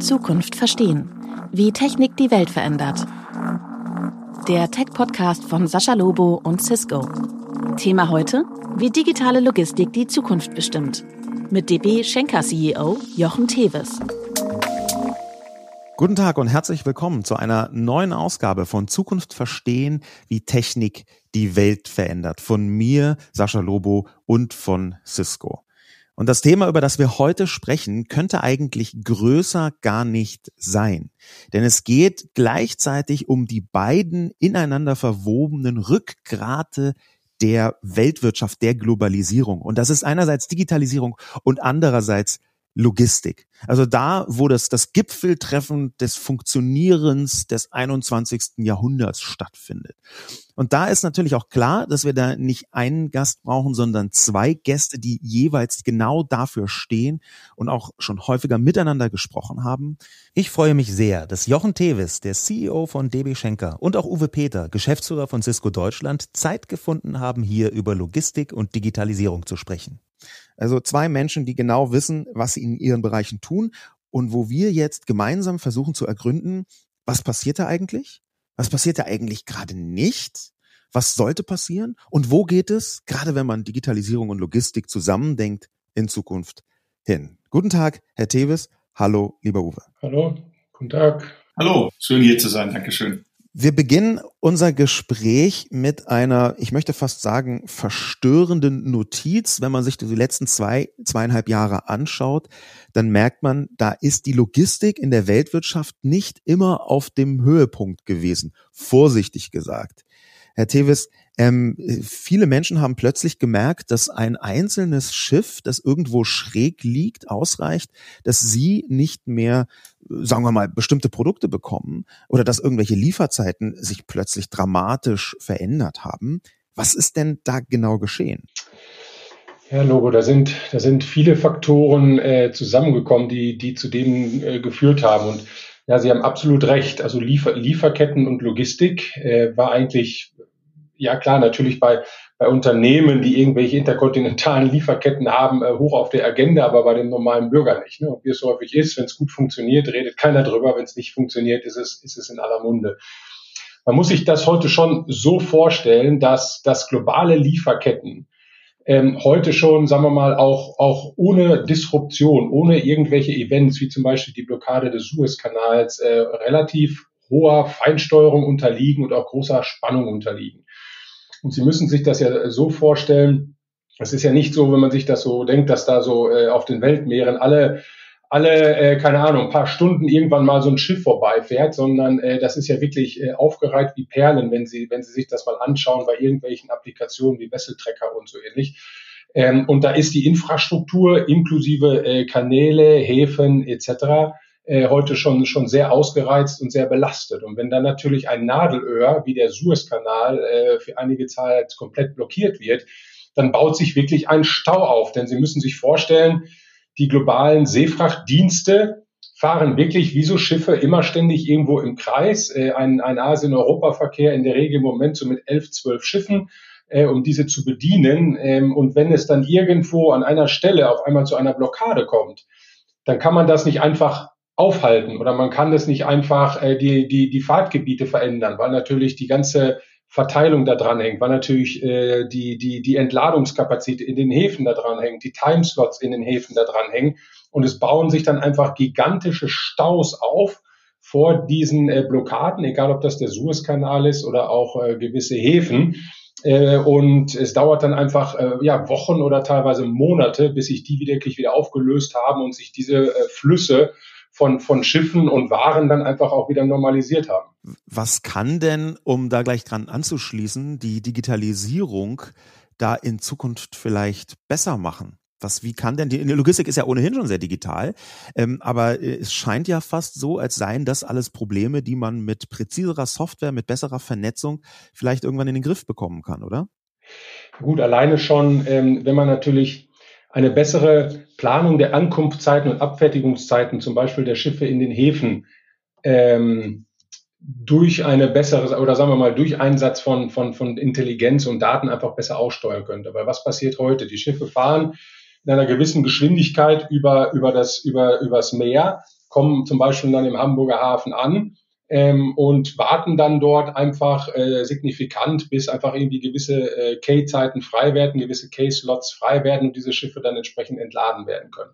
Zukunft verstehen. Wie Technik die Welt verändert. Der Tech-Podcast von Sascha Lobo und Cisco. Thema heute: Wie digitale Logistik die Zukunft bestimmt. Mit DB Schenker CEO Jochen Teves. Guten Tag und herzlich willkommen zu einer neuen Ausgabe von Zukunft verstehen, wie Technik die Welt verändert. Von mir, Sascha Lobo und von Cisco. Und das Thema, über das wir heute sprechen, könnte eigentlich größer gar nicht sein. Denn es geht gleichzeitig um die beiden ineinander verwobenen Rückgrate der Weltwirtschaft, der Globalisierung. Und das ist einerseits Digitalisierung und andererseits Logistik. Also da, wo das, das Gipfeltreffen des Funktionierens des 21. Jahrhunderts stattfindet. Und da ist natürlich auch klar, dass wir da nicht einen Gast brauchen, sondern zwei Gäste, die jeweils genau dafür stehen und auch schon häufiger miteinander gesprochen haben. Ich freue mich sehr, dass Jochen Tevis, der CEO von DB Schenker und auch Uwe Peter, Geschäftsführer von Cisco Deutschland, Zeit gefunden haben, hier über Logistik und Digitalisierung zu sprechen. Also zwei Menschen, die genau wissen, was sie in ihren Bereichen tun und wo wir jetzt gemeinsam versuchen zu ergründen, was passiert da eigentlich? Was passiert da eigentlich gerade nicht? Was sollte passieren? Und wo geht es, gerade wenn man Digitalisierung und Logistik zusammendenkt, in Zukunft hin? Guten Tag, Herr Tevis. Hallo, lieber Uwe. Hallo, guten Tag. Hallo, schön hier zu sein. Dankeschön. Wir beginnen unser Gespräch mit einer, ich möchte fast sagen, verstörenden Notiz. Wenn man sich die letzten zwei, zweieinhalb Jahre anschaut, dann merkt man, da ist die Logistik in der Weltwirtschaft nicht immer auf dem Höhepunkt gewesen. Vorsichtig gesagt. Herr Tevis, ähm, viele Menschen haben plötzlich gemerkt, dass ein einzelnes Schiff, das irgendwo schräg liegt, ausreicht, dass sie nicht mehr, sagen wir mal, bestimmte Produkte bekommen oder dass irgendwelche Lieferzeiten sich plötzlich dramatisch verändert haben. Was ist denn da genau geschehen? Ja, Logo, da sind, da sind viele Faktoren äh, zusammengekommen, die, die zu dem äh, geführt haben. Und ja, Sie haben absolut recht. Also Liefer Lieferketten und Logistik äh, war eigentlich ja klar, natürlich bei, bei Unternehmen, die irgendwelche interkontinentalen Lieferketten haben, äh, hoch auf der Agenda, aber bei dem normalen Bürger nicht. Ne? Und wie es so häufig ist, wenn es gut funktioniert, redet keiner drüber. Wenn es nicht funktioniert, ist es, ist es in aller Munde. Man muss sich das heute schon so vorstellen, dass, dass globale Lieferketten ähm, heute schon, sagen wir mal, auch, auch ohne Disruption, ohne irgendwelche Events, wie zum Beispiel die Blockade des Suezkanals, äh, relativ hoher Feinsteuerung unterliegen und auch großer Spannung unterliegen. Und Sie müssen sich das ja so vorstellen, es ist ja nicht so, wenn man sich das so denkt, dass da so äh, auf den Weltmeeren alle alle, äh, keine Ahnung, ein paar Stunden irgendwann mal so ein Schiff vorbeifährt, sondern äh, das ist ja wirklich äh, aufgereiht wie Perlen, wenn Sie, wenn Sie sich das mal anschauen bei irgendwelchen Applikationen wie Wesseltrecker und so ähnlich. Ähm, und da ist die Infrastruktur inklusive äh, Kanäle, Häfen etc äh, heute schon, schon sehr ausgereizt und sehr belastet. Und wenn dann natürlich ein Nadelöhr wie der Suezkanal äh, für einige Zeit komplett blockiert wird, dann baut sich wirklich ein Stau auf. Denn Sie müssen sich vorstellen, die globalen Seefrachtdienste fahren wirklich wie so Schiffe immer ständig irgendwo im Kreis. Äh, ein, ein Asien-Europa-Verkehr in der Regel im Moment so mit elf, zwölf Schiffen, äh, um diese zu bedienen. Ähm, und wenn es dann irgendwo an einer Stelle auf einmal zu einer Blockade kommt, dann kann man das nicht einfach aufhalten oder man kann das nicht einfach äh, die, die, die Fahrtgebiete verändern, weil natürlich die ganze Verteilung da dran hängt, weil natürlich äh, die, die, die Entladungskapazität in den Häfen da dran hängt, die Timeslots in den Häfen da dran hängen und es bauen sich dann einfach gigantische Staus auf vor diesen äh, Blockaden, egal ob das der Suezkanal ist oder auch äh, gewisse Häfen. Äh, und es dauert dann einfach äh, ja, Wochen oder teilweise Monate, bis sich die wirklich wieder aufgelöst haben und sich diese äh, Flüsse von, von Schiffen und Waren dann einfach auch wieder normalisiert haben. Was kann denn, um da gleich dran anzuschließen, die Digitalisierung da in Zukunft vielleicht besser machen? Was, wie kann denn die, die Logistik ist ja ohnehin schon sehr digital, ähm, aber äh, es scheint ja fast so, als seien das alles Probleme, die man mit präziserer Software, mit besserer Vernetzung vielleicht irgendwann in den Griff bekommen kann, oder? Gut, alleine schon, ähm, wenn man natürlich eine bessere Planung der Ankunftszeiten und Abfertigungszeiten, zum Beispiel der Schiffe in den Häfen, ähm, durch eine bessere, oder sagen wir mal, durch Einsatz von, von, von Intelligenz und Daten einfach besser aussteuern könnte. Weil was passiert heute? Die Schiffe fahren in einer gewissen Geschwindigkeit über, über das, über, übers Meer, kommen zum Beispiel dann im Hamburger Hafen an ähm, und warten dann dort einfach äh, signifikant, bis einfach irgendwie gewisse äh, K-Zeiten frei werden, gewisse K-Slots frei werden und diese Schiffe dann entsprechend entladen werden können.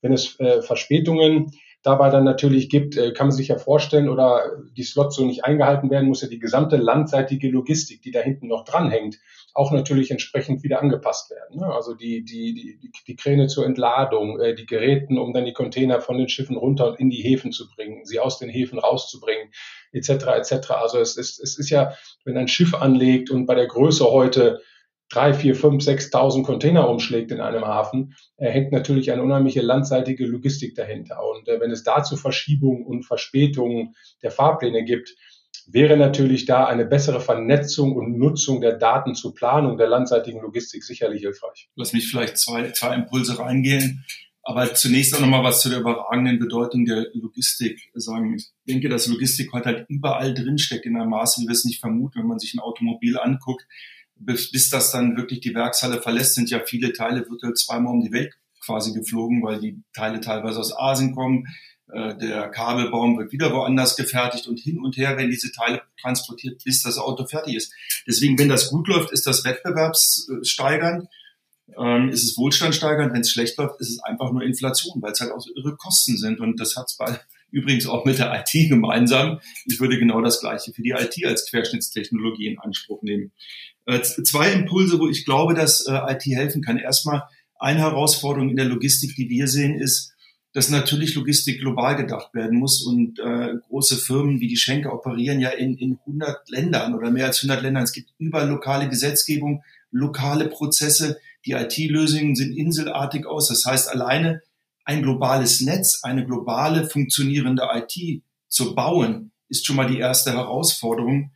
Wenn es äh, Verspätungen dabei dann natürlich gibt, äh, kann man sich ja vorstellen, oder die Slots so nicht eingehalten werden, muss ja die gesamte landseitige Logistik, die da hinten noch dranhängt, auch natürlich entsprechend wieder angepasst werden. Ne? Also die, die, die, die Kräne zur Entladung, äh, die Geräten, um dann die Container von den Schiffen runter und in die Häfen zu bringen, sie aus den Häfen rauszubringen, etc. etc. Also es ist, es ist ja, wenn ein Schiff anlegt und bei der Größe heute drei, vier, fünf, sechstausend Container umschlägt in einem Hafen, äh, hängt natürlich eine unheimliche landseitige Logistik dahinter. Und äh, wenn es dazu Verschiebungen und Verspätungen der Fahrpläne gibt, wäre natürlich da eine bessere Vernetzung und Nutzung der Daten zur Planung der landseitigen Logistik sicherlich hilfreich. Lass mich vielleicht zwei, zwei Impulse reingehen. Aber zunächst auch nochmal was zu der überragenden Bedeutung der Logistik sagen. Ich denke, dass Logistik heute halt überall drinsteckt in einem Maße, wie wir es nicht vermuten, wenn man sich ein Automobil anguckt bis, bis das dann wirklich die Werkshalle verlässt, sind ja viele Teile virtuell zweimal um die Welt quasi geflogen, weil die Teile teilweise aus Asien kommen. Äh, der Kabelbaum wird wieder woanders gefertigt und hin und her werden diese Teile transportiert, bis das Auto fertig ist. Deswegen, wenn das gut läuft, ist das wettbewerbssteigernd, ähm, ist es wohlstandsteigernd. Wenn es schlecht läuft, ist es einfach nur Inflation, weil es halt auch so irre Kosten sind. Und das hat es bei übrigens auch mit der IT gemeinsam. Ich würde genau das Gleiche für die IT als Querschnittstechnologie in Anspruch nehmen. Äh, zwei Impulse, wo ich glaube, dass äh, IT helfen kann. Erstmal eine Herausforderung in der Logistik, die wir sehen, ist, dass natürlich Logistik global gedacht werden muss und äh, große Firmen wie die Schenker operieren ja in, in 100 Ländern oder mehr als 100 Ländern. Es gibt überall lokale Gesetzgebung, lokale Prozesse. Die IT-Lösungen sind inselartig aus. Das heißt, alleine ein globales Netz, eine globale funktionierende IT zu bauen, ist schon mal die erste Herausforderung.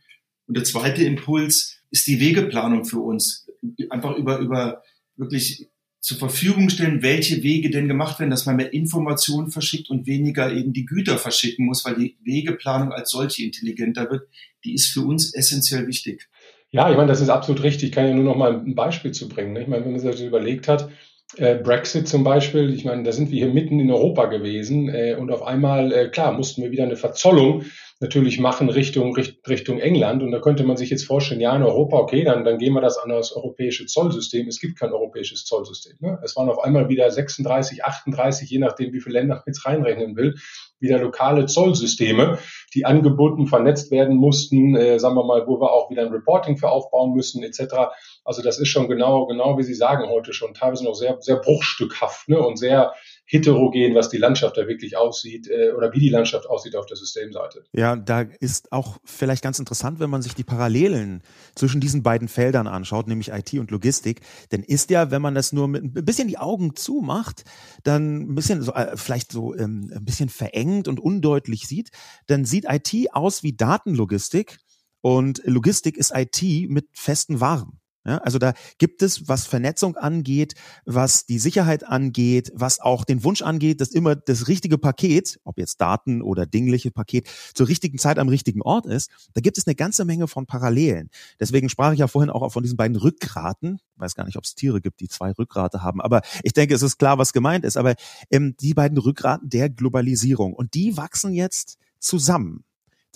Und der zweite Impuls, ist die Wegeplanung für uns. Einfach über, über wirklich zur Verfügung stellen, welche Wege denn gemacht werden, dass man mehr Informationen verschickt und weniger eben die Güter verschicken muss, weil die Wegeplanung als solche intelligenter wird. Die ist für uns essentiell wichtig. Ja, ich meine, das ist absolut richtig. Ich kann ja nur noch mal ein Beispiel zu bringen. Ich meine, wenn man sich das überlegt hat, Brexit zum Beispiel, ich meine, da sind wir hier mitten in Europa gewesen äh, und auf einmal, äh, klar, mussten wir wieder eine Verzollung natürlich machen Richtung, Richtung England. Und da könnte man sich jetzt vorstellen, ja, in Europa, okay, dann, dann gehen wir das an das europäische Zollsystem. Es gibt kein europäisches Zollsystem. Ne? Es waren auf einmal wieder 36, 38, je nachdem, wie viele Länder man jetzt reinrechnen will, wieder lokale Zollsysteme, die angeboten, vernetzt werden mussten, äh, sagen wir mal, wo wir auch wieder ein Reporting für aufbauen müssen, etc. Also das ist schon genau, genau wie Sie sagen heute schon, teilweise noch sehr, sehr bruchstückhaft ne? und sehr heterogen, was die Landschaft da wirklich aussieht äh, oder wie die Landschaft aussieht auf der Systemseite. Ja, da ist auch vielleicht ganz interessant, wenn man sich die Parallelen zwischen diesen beiden Feldern anschaut, nämlich IT und Logistik, denn ist ja, wenn man das nur mit ein bisschen die Augen zumacht, dann ein bisschen so, äh, vielleicht so ähm, ein bisschen verengt und undeutlich sieht, dann sieht IT aus wie Datenlogistik und Logistik ist IT mit festen Waren. Ja, also da gibt es, was Vernetzung angeht, was die Sicherheit angeht, was auch den Wunsch angeht, dass immer das richtige Paket, ob jetzt Daten oder dingliche Paket, zur richtigen Zeit am richtigen Ort ist. Da gibt es eine ganze Menge von Parallelen. Deswegen sprach ich ja vorhin auch von diesen beiden Rückgraten. Ich weiß gar nicht, ob es Tiere gibt, die zwei Rückgrate haben, aber ich denke, es ist klar, was gemeint ist. Aber ähm, die beiden Rückgraten der Globalisierung und die wachsen jetzt zusammen.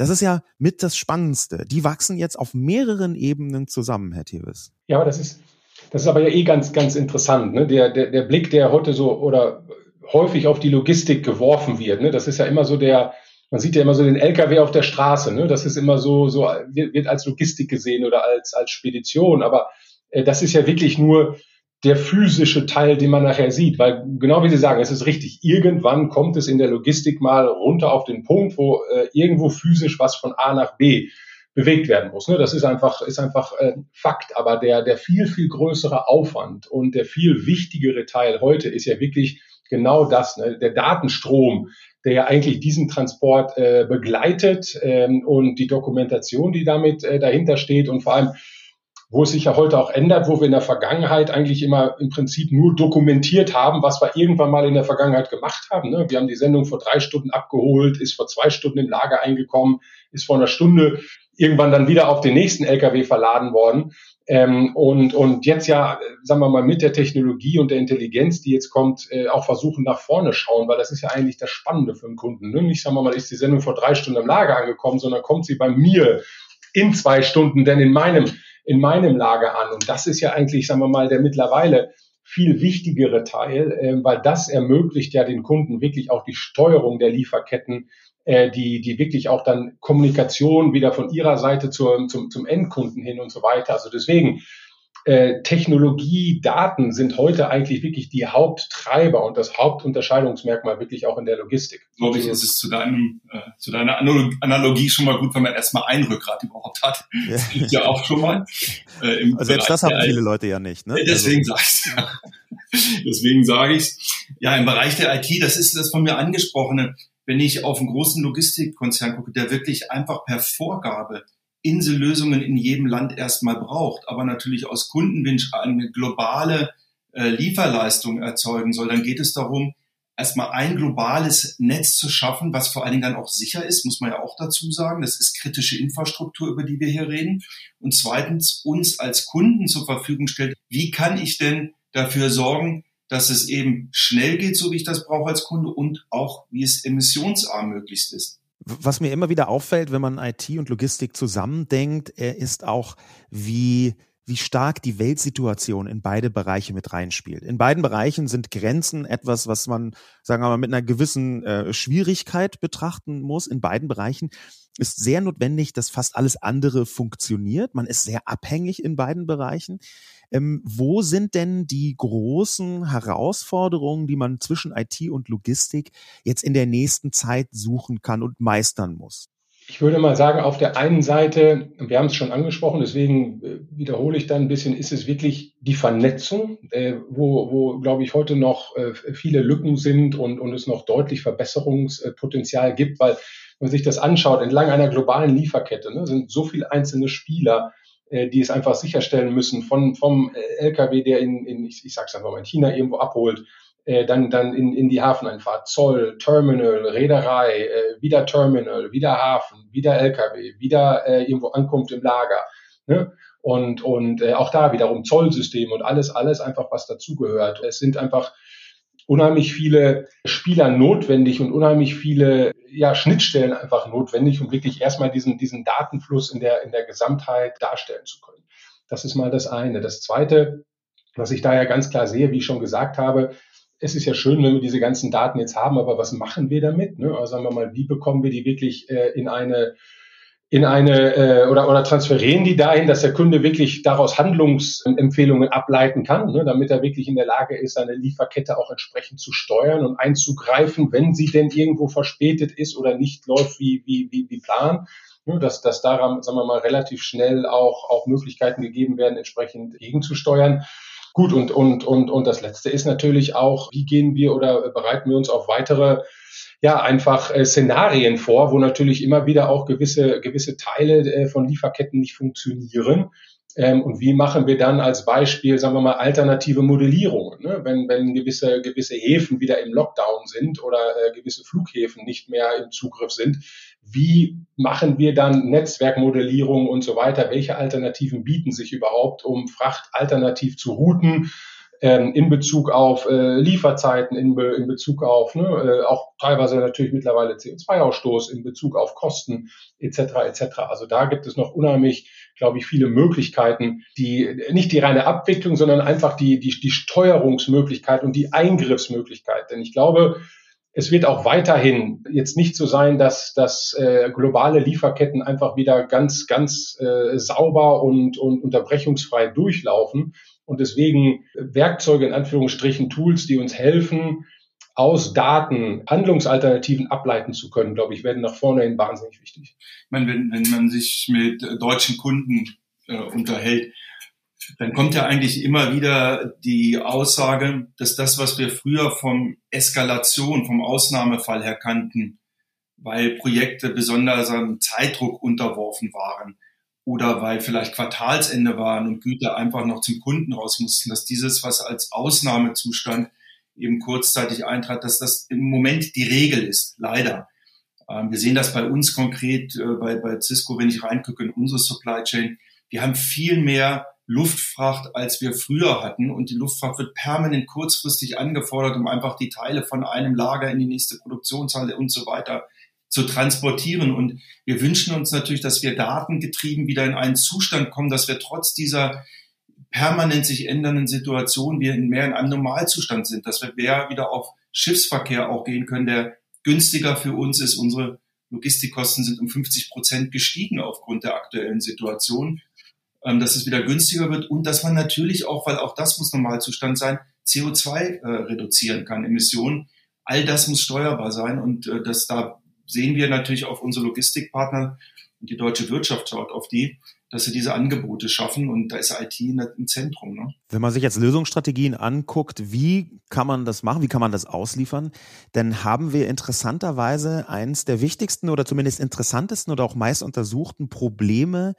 Das ist ja mit das Spannendste. Die wachsen jetzt auf mehreren Ebenen zusammen, Herr Tevis. Ja, aber das ist, das ist aber ja eh ganz, ganz interessant. Ne? Der, der, der Blick, der heute so oder häufig auf die Logistik geworfen wird, ne? das ist ja immer so der, man sieht ja immer so den LKW auf der Straße, ne? Das ist immer so, so wird, als Logistik gesehen oder als, als Spedition. Aber äh, das ist ja wirklich nur der physische Teil, den man nachher sieht. Weil genau wie Sie sagen, es ist richtig, irgendwann kommt es in der Logistik mal runter auf den Punkt, wo äh, irgendwo physisch was von A nach B bewegt werden muss. Ne? Das ist einfach, ist einfach äh, Fakt. Aber der, der viel, viel größere Aufwand und der viel wichtigere Teil heute ist ja wirklich genau das, ne? der Datenstrom, der ja eigentlich diesen Transport äh, begleitet ähm, und die Dokumentation, die damit äh, dahinter steht und vor allem wo es sich ja heute auch ändert, wo wir in der Vergangenheit eigentlich immer im Prinzip nur dokumentiert haben, was wir irgendwann mal in der Vergangenheit gemacht haben. Ne? Wir haben die Sendung vor drei Stunden abgeholt, ist vor zwei Stunden im Lager eingekommen, ist vor einer Stunde irgendwann dann wieder auf den nächsten LKW verladen worden. Ähm, und, und jetzt ja, sagen wir mal, mit der Technologie und der Intelligenz, die jetzt kommt, äh, auch versuchen nach vorne schauen, weil das ist ja eigentlich das Spannende für den Kunden. Ne? Nicht, sagen wir mal, ist die Sendung vor drei Stunden im Lager angekommen, sondern kommt sie bei mir in zwei Stunden denn in meinem, in meinem Lager an. Und das ist ja eigentlich, sagen wir mal, der mittlerweile viel wichtigere Teil, äh, weil das ermöglicht ja den Kunden wirklich auch die Steuerung der Lieferketten, äh, die, die wirklich auch dann Kommunikation wieder von ihrer Seite zur, zum, zum Endkunden hin und so weiter. Also deswegen, äh, Technologie, Daten sind heute eigentlich wirklich die Haupttreiber und das Hauptunterscheidungsmerkmal wirklich auch in der Logistik. Glaube ich, ist es zu, deinem, äh, zu deiner Analogie schon mal gut, wenn man erstmal ein Rückgrat überhaupt hat. Ja. Das gibt ja auch schon mal. Äh, im also selbst das haben viele Leute ja nicht. Ne? Deswegen also. sag's ja. Deswegen sage ich's. Ja, im Bereich der IT, das ist das von mir angesprochene. Wenn ich auf einen großen Logistikkonzern gucke, der wirklich einfach per Vorgabe Insellösungen in jedem Land erstmal braucht, aber natürlich aus Kundenwunsch eine globale äh, Lieferleistung erzeugen soll, dann geht es darum, erstmal ein globales Netz zu schaffen, was vor allen Dingen dann auch sicher ist, muss man ja auch dazu sagen. Das ist kritische Infrastruktur, über die wir hier reden. Und zweitens uns als Kunden zur Verfügung stellt, wie kann ich denn dafür sorgen, dass es eben schnell geht, so wie ich das brauche als Kunde und auch wie es emissionsarm möglichst ist. Was mir immer wieder auffällt, wenn man IT und Logistik zusammendenkt, ist auch, wie wie stark die Weltsituation in beide Bereiche mit reinspielt. In beiden Bereichen sind Grenzen etwas, was man, sagen wir mal, mit einer gewissen äh, Schwierigkeit betrachten muss. In beiden Bereichen ist sehr notwendig, dass fast alles andere funktioniert. Man ist sehr abhängig in beiden Bereichen. Ähm, wo sind denn die großen Herausforderungen, die man zwischen IT und Logistik jetzt in der nächsten Zeit suchen kann und meistern muss? Ich würde mal sagen, auf der einen Seite, wir haben es schon angesprochen, deswegen äh, wiederhole ich dann ein bisschen, ist es wirklich die Vernetzung, äh, wo, wo glaube ich, heute noch äh, viele Lücken sind und, und es noch deutlich Verbesserungspotenzial gibt, weil wenn man sich das anschaut, entlang einer globalen Lieferkette ne, sind so viele einzelne Spieler, die es einfach sicherstellen müssen, von, vom LKW, der in, in ich, ich sag's einfach mal, in China irgendwo abholt, äh, dann, dann in, in die Hafeneinfahrt, Zoll, Terminal, Reederei, äh, wieder Terminal, wieder Hafen, wieder LKW, wieder äh, irgendwo Ankunft im Lager. Ne? Und, und äh, auch da wiederum Zollsystem und alles, alles einfach, was dazugehört. Es sind einfach unheimlich viele Spieler notwendig und unheimlich viele ja, Schnittstellen einfach notwendig, um wirklich erstmal diesen, diesen Datenfluss in der, in der Gesamtheit darstellen zu können. Das ist mal das eine. Das zweite, was ich da ja ganz klar sehe, wie ich schon gesagt habe, es ist ja schön, wenn wir diese ganzen Daten jetzt haben, aber was machen wir damit? Ne? Also sagen wir mal, wie bekommen wir die wirklich äh, in eine in eine äh, oder, oder transferieren die dahin, dass der Kunde wirklich daraus Handlungsempfehlungen ableiten kann, ne, damit er wirklich in der Lage ist, seine Lieferkette auch entsprechend zu steuern und einzugreifen, wenn sie denn irgendwo verspätet ist oder nicht läuft wie, wie, wie, wie Plan. Ne, dass, dass daran, sagen wir mal, relativ schnell auch, auch Möglichkeiten gegeben werden, entsprechend gegenzusteuern. Gut, und, und, und, und das Letzte ist natürlich auch, wie gehen wir oder bereiten wir uns auf weitere ja einfach äh, Szenarien vor, wo natürlich immer wieder auch gewisse gewisse Teile äh, von Lieferketten nicht funktionieren. Ähm, und wie machen wir dann als Beispiel, sagen wir mal, alternative Modellierungen? Ne? Wenn, wenn gewisse, gewisse Häfen wieder im Lockdown sind oder äh, gewisse Flughäfen nicht mehr im Zugriff sind, wie machen wir dann Netzwerkmodellierung und so weiter? Welche Alternativen bieten sich überhaupt, um Fracht alternativ zu routen? ähm, in Bezug auf äh, Lieferzeiten, in, Be in Bezug auf ne, äh, auch teilweise natürlich mittlerweile CO2-Ausstoß, in Bezug auf Kosten etc. etc. Also da gibt es noch unheimlich, glaube ich, viele Möglichkeiten, die nicht die reine Abwicklung, sondern einfach die, die, die Steuerungsmöglichkeit und die Eingriffsmöglichkeit. Denn ich glaube, es wird auch weiterhin jetzt nicht so sein, dass, dass äh, globale Lieferketten einfach wieder ganz, ganz äh, sauber und, und unterbrechungsfrei durchlaufen, und deswegen Werkzeuge in Anführungsstrichen, Tools, die uns helfen, aus Daten Handlungsalternativen ableiten zu können, glaube ich, werden nach vorne hin wahnsinnig wichtig. Ich meine, wenn, wenn man sich mit deutschen Kunden äh, unterhält, dann kommt ja eigentlich immer wieder die Aussage, dass das, was wir früher vom Eskalation, vom Ausnahmefall her kannten, weil Projekte besonders am Zeitdruck unterworfen waren, oder weil vielleicht Quartalsende waren und Güter einfach noch zum Kunden raus mussten, dass dieses, was als Ausnahmezustand eben kurzzeitig eintrat, dass das im Moment die Regel ist, leider. Ähm, wir sehen das bei uns konkret, äh, bei, bei Cisco, wenn ich reingucke in unsere Supply Chain. Wir haben viel mehr Luftfracht, als wir früher hatten. Und die Luftfracht wird permanent kurzfristig angefordert, um einfach die Teile von einem Lager in die nächste Produktionshalle und so weiter zu transportieren. Und wir wünschen uns natürlich, dass wir datengetrieben wieder in einen Zustand kommen, dass wir trotz dieser permanent sich ändernden Situation wir mehr in einem Normalzustand sind, dass wir mehr wieder auf Schiffsverkehr auch gehen können, der günstiger für uns ist. Unsere Logistikkosten sind um 50 Prozent gestiegen aufgrund der aktuellen Situation. Ähm, dass es wieder günstiger wird und dass man natürlich auch, weil auch das muss Normalzustand sein, CO2 äh, reduzieren kann, Emissionen. All das muss steuerbar sein und äh, das da sehen wir natürlich auf unsere Logistikpartner und die deutsche Wirtschaft schaut auf die, dass sie diese Angebote schaffen und da ist IT im Zentrum. Ne? Wenn man sich jetzt Lösungsstrategien anguckt, wie kann man das machen, wie kann man das ausliefern, dann haben wir interessanterweise eins der wichtigsten oder zumindest interessantesten oder auch meist untersuchten Probleme,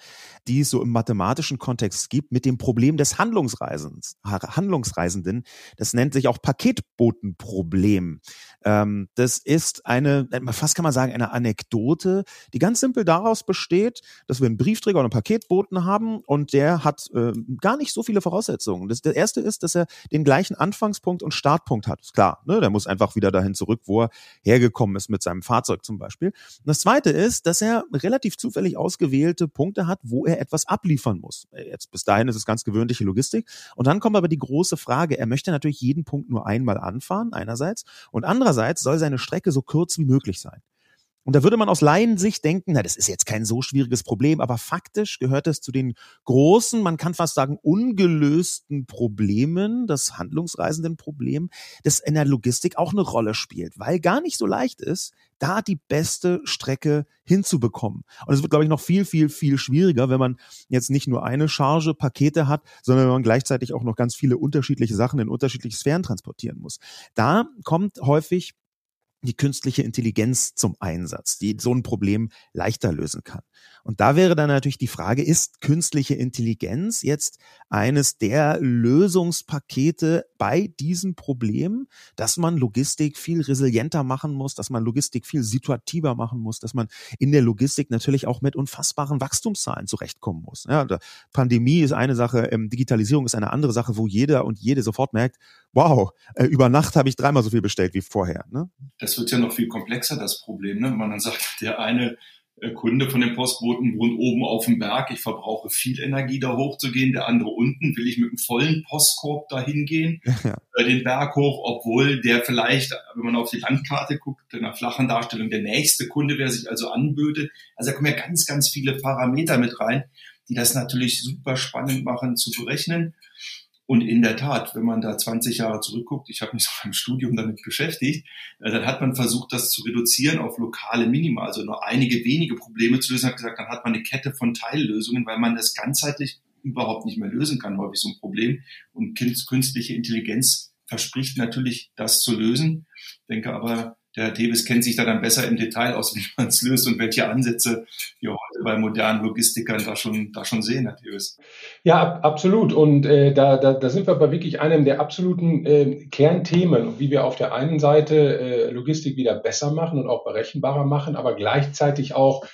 die es so im mathematischen Kontext gibt, mit dem Problem des Handlungsreisens, Handlungsreisenden. Das nennt sich auch Paketbotenproblem. Ähm, das ist eine, fast kann man sagen, eine Anekdote, die ganz simpel daraus besteht, dass wir einen Briefträger oder ein Paket Paketboten haben und der hat äh, gar nicht so viele Voraussetzungen. Das, das erste ist, dass er den gleichen Anfangspunkt und Startpunkt hat. Ist klar, ne? der muss einfach wieder dahin zurück, wo er hergekommen ist mit seinem Fahrzeug zum Beispiel. Und das zweite ist, dass er relativ zufällig ausgewählte Punkte hat, wo er etwas abliefern muss. Äh, jetzt bis dahin ist es ganz gewöhnliche Logistik. Und dann kommt aber die große Frage, er möchte natürlich jeden Punkt nur einmal anfahren, einerseits, und andererseits soll seine Strecke so kurz wie möglich sein. Und da würde man aus Laiensicht denken, na, das ist jetzt kein so schwieriges Problem, aber faktisch gehört es zu den großen, man kann fast sagen, ungelösten Problemen, das handlungsreisenden Problem, das in der Logistik auch eine Rolle spielt, weil gar nicht so leicht ist, da die beste Strecke hinzubekommen. Und es wird, glaube ich, noch viel, viel, viel schwieriger, wenn man jetzt nicht nur eine Charge Pakete hat, sondern wenn man gleichzeitig auch noch ganz viele unterschiedliche Sachen in unterschiedliche Sphären transportieren muss. Da kommt häufig die künstliche Intelligenz zum Einsatz, die so ein Problem leichter lösen kann. Und da wäre dann natürlich die Frage, ist künstliche Intelligenz jetzt eines der Lösungspakete bei diesem Problem, dass man Logistik viel resilienter machen muss, dass man Logistik viel situativer machen muss, dass man in der Logistik natürlich auch mit unfassbaren Wachstumszahlen zurechtkommen muss. Ja, Pandemie ist eine Sache, ähm, Digitalisierung ist eine andere Sache, wo jeder und jede sofort merkt, wow, äh, über Nacht habe ich dreimal so viel bestellt wie vorher. Ne? Das wird ja noch viel komplexer, das Problem. Ne? Wenn man dann sagt, der eine Kunde von den Postboten wohnt oben auf dem Berg, ich verbrauche viel Energie, da hochzugehen. Der andere unten, will ich mit einem vollen Postkorb dahin gehen, ja. äh, den Berg hoch, obwohl der vielleicht, wenn man auf die Landkarte guckt, in einer flachen Darstellung der nächste Kunde, wer sich also anböte. Also da kommen ja ganz, ganz viele Parameter mit rein, die das natürlich super spannend machen zu berechnen. Und in der Tat, wenn man da 20 Jahre zurückguckt, ich habe mich auch im Studium damit beschäftigt, äh, dann hat man versucht, das zu reduzieren auf lokale Minima, also nur einige wenige Probleme zu lösen, hat gesagt, dann hat man eine Kette von Teillösungen, weil man das ganzheitlich überhaupt nicht mehr lösen kann, häufig so ein Problem. Und künstliche Intelligenz verspricht natürlich, das zu lösen. Ich denke aber, der Herr Davis kennt sich da dann besser im Detail aus, wie man es löst und welche Ansätze wir heute bei modernen Logistikern da schon, da schon sehen, Herr Davis. Ja, absolut. Und äh, da, da, da sind wir bei wirklich einem der absoluten äh, Kernthemen, wie wir auf der einen Seite äh, Logistik wieder besser machen und auch berechenbarer machen, aber gleichzeitig auch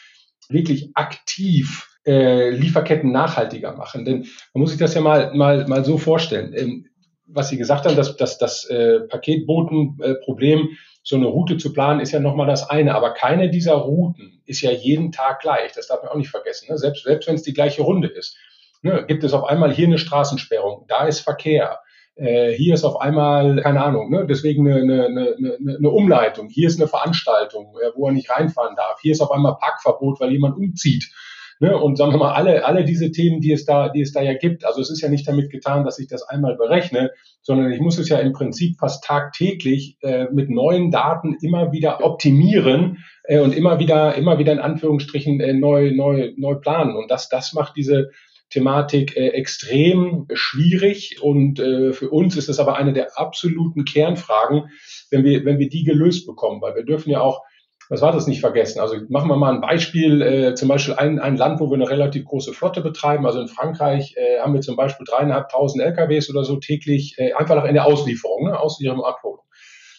wirklich aktiv äh, Lieferketten nachhaltiger machen. Denn man muss sich das ja mal, mal, mal so vorstellen. Was Sie gesagt haben, dass, dass das äh, Paketbotenproblem so eine Route zu planen ist ja nochmal das eine, aber keine dieser Routen ist ja jeden Tag gleich. Das darf man auch nicht vergessen. Ne? Selbst, selbst wenn es die gleiche Runde ist, ne? gibt es auf einmal hier eine Straßensperrung, da ist Verkehr. Äh, hier ist auf einmal, keine Ahnung, ne, deswegen eine, eine, eine, eine Umleitung. Hier ist eine Veranstaltung, äh, wo er nicht reinfahren darf. Hier ist auf einmal Parkverbot, weil jemand umzieht. Ne? Und sagen wir mal, alle, alle diese Themen, die es da, die es da ja gibt. Also es ist ja nicht damit getan, dass ich das einmal berechne, sondern ich muss es ja im Prinzip fast tagtäglich äh, mit neuen Daten immer wieder optimieren äh, und immer wieder, immer wieder in Anführungsstrichen äh, neu, neu, neu planen. Und das, das macht diese Thematik äh, extrem schwierig und äh, für uns ist es aber eine der absoluten Kernfragen, wenn wir, wenn wir die gelöst bekommen, weil wir dürfen ja auch was war das nicht vergessen? Also machen wir mal ein Beispiel, äh, zum Beispiel ein, ein Land, wo wir eine relativ große Flotte betreiben. Also in Frankreich äh, haben wir zum Beispiel dreieinhalbtausend LKWs oder so täglich, äh, einfach in der Auslieferung, ne, Auslieferung, Abholung.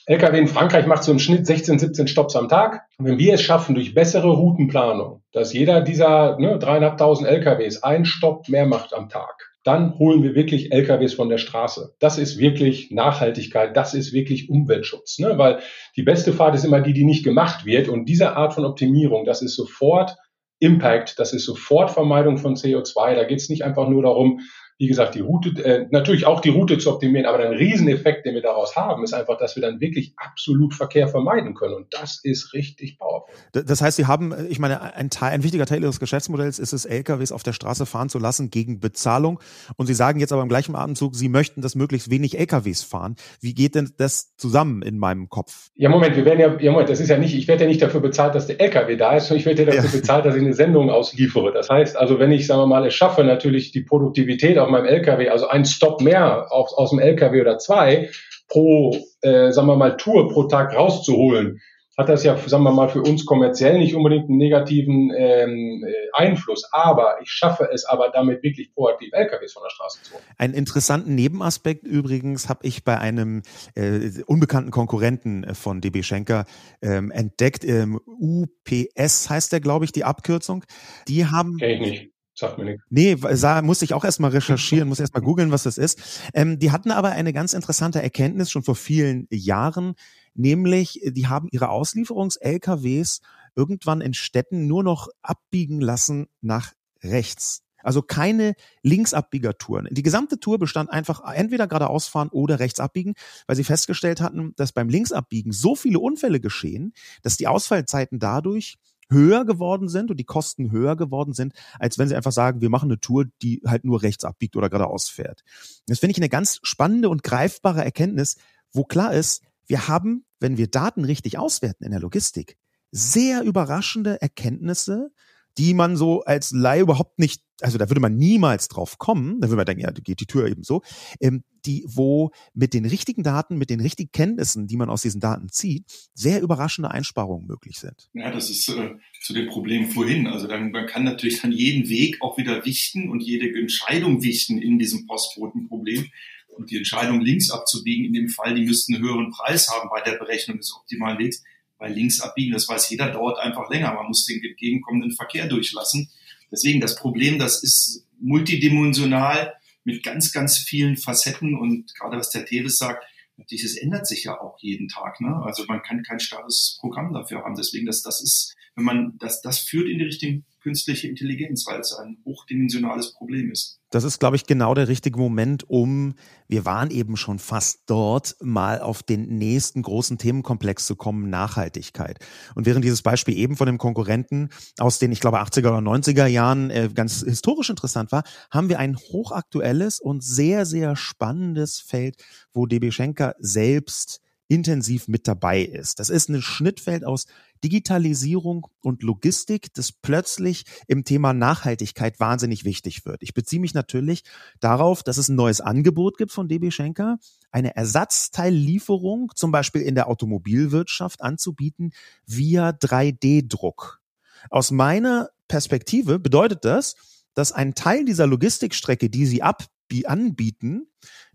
LKW in Frankreich macht so im Schnitt 16, 17 Stops am Tag. Und wenn wir es schaffen, durch bessere Routenplanung, dass jeder dieser ne, dreieinhalbtausend LKWs einen Stopp mehr macht am Tag, dann holen wir wirklich LKWs von der Straße. Das ist wirklich Nachhaltigkeit, das ist wirklich Umweltschutz, ne? weil die beste Fahrt ist immer die, die nicht gemacht wird. Und diese Art von Optimierung, das ist sofort Impact, das ist sofort Vermeidung von CO2. Da geht es nicht einfach nur darum, wie gesagt, die Route, äh, natürlich auch die Route zu optimieren, aber ein Rieseneffekt, den wir daraus haben, ist einfach, dass wir dann wirklich absolut Verkehr vermeiden können. Und das ist richtig powerful. Das heißt, Sie haben, ich meine, ein, Teil, ein wichtiger Teil Ihres Geschäftsmodells ist es, LKWs auf der Straße fahren zu lassen gegen Bezahlung. Und Sie sagen jetzt aber im gleichen Atemzug, Sie möchten, dass möglichst wenig LKWs fahren. Wie geht denn das zusammen in meinem Kopf? Ja, Moment, wir werden ja, ja Moment, das ist ja nicht, ich werde ja nicht dafür bezahlt, dass der LKW da ist, sondern ich werde ja dafür ja. bezahlt, dass ich eine Sendung ausliefere. Das heißt also, wenn ich, sagen wir mal, es schaffe, natürlich die Produktivität auf meinem LKW, also ein Stop mehr aus, aus dem LKW oder zwei pro, äh, sagen wir mal, Tour pro Tag rauszuholen, hat das ja, sagen wir mal, für uns kommerziell nicht unbedingt einen negativen ähm, äh, Einfluss. Aber ich schaffe es aber damit wirklich proaktiv LKWs von der Straße zu holen. Einen interessanten Nebenaspekt übrigens habe ich bei einem äh, unbekannten Konkurrenten äh, von DB Schenker ähm, entdeckt. Ähm, UPS heißt der, glaube ich, die Abkürzung. Die haben. Kenn ich nicht. Sagt mir nichts. Nee, sah, musste ich auch erstmal recherchieren, muss erstmal googeln, was das ist. Ähm, die hatten aber eine ganz interessante Erkenntnis schon vor vielen Jahren, nämlich die haben ihre Auslieferungs-LKWs irgendwann in Städten nur noch abbiegen lassen nach rechts. Also keine Linksabbiegertouren. Die gesamte Tour bestand einfach entweder geradeaus fahren oder rechts abbiegen, weil sie festgestellt hatten, dass beim Linksabbiegen so viele Unfälle geschehen, dass die Ausfallzeiten dadurch höher geworden sind und die Kosten höher geworden sind, als wenn sie einfach sagen, wir machen eine Tour, die halt nur rechts abbiegt oder geradeaus fährt. Das finde ich eine ganz spannende und greifbare Erkenntnis, wo klar ist, wir haben, wenn wir Daten richtig auswerten in der Logistik, sehr überraschende Erkenntnisse, die man so als Laie überhaupt nicht, also da würde man niemals drauf kommen, da würde man denken, ja, geht die Tür eben so, ähm, die, wo mit den richtigen Daten, mit den richtigen Kenntnissen, die man aus diesen Daten zieht, sehr überraschende Einsparungen möglich sind. Ja, das ist äh, zu dem Problem vorhin. Also dann, man kann natürlich dann jeden Weg auch wieder wichten und jede Entscheidung wichten in diesem Postbotenproblem. Und die Entscheidung, links abzubiegen, in dem Fall, die müssten einen höheren Preis haben bei der Berechnung des optimalen Wegs. Weil links abbiegen, das weiß jeder, dauert einfach länger. Man muss den entgegenkommenden Verkehr durchlassen. Deswegen das Problem, das ist multidimensional mit ganz, ganz vielen Facetten und gerade was der Tevis sagt, natürlich, es ändert sich ja auch jeden Tag. Ne? Also man kann kein starres Programm dafür haben. Deswegen, das, das ist, wenn man, das, das führt in die Richtung künstliche Intelligenz, weil es ein hochdimensionales Problem ist. Das ist, glaube ich, genau der richtige Moment, um, wir waren eben schon fast dort, mal auf den nächsten großen Themenkomplex zu kommen, Nachhaltigkeit. Und während dieses Beispiel eben von dem Konkurrenten aus den, ich glaube, 80er oder 90er Jahren äh, ganz historisch interessant war, haben wir ein hochaktuelles und sehr, sehr spannendes Feld, wo DB Schenker selbst intensiv mit dabei ist. Das ist ein Schnittfeld aus Digitalisierung und Logistik, das plötzlich im Thema Nachhaltigkeit wahnsinnig wichtig wird. Ich beziehe mich natürlich darauf, dass es ein neues Angebot gibt von DB Schenker, eine Ersatzteillieferung, zum Beispiel in der Automobilwirtschaft anzubieten, via 3D-Druck. Aus meiner Perspektive bedeutet das, dass ein Teil dieser Logistikstrecke, die sie ab anbieten,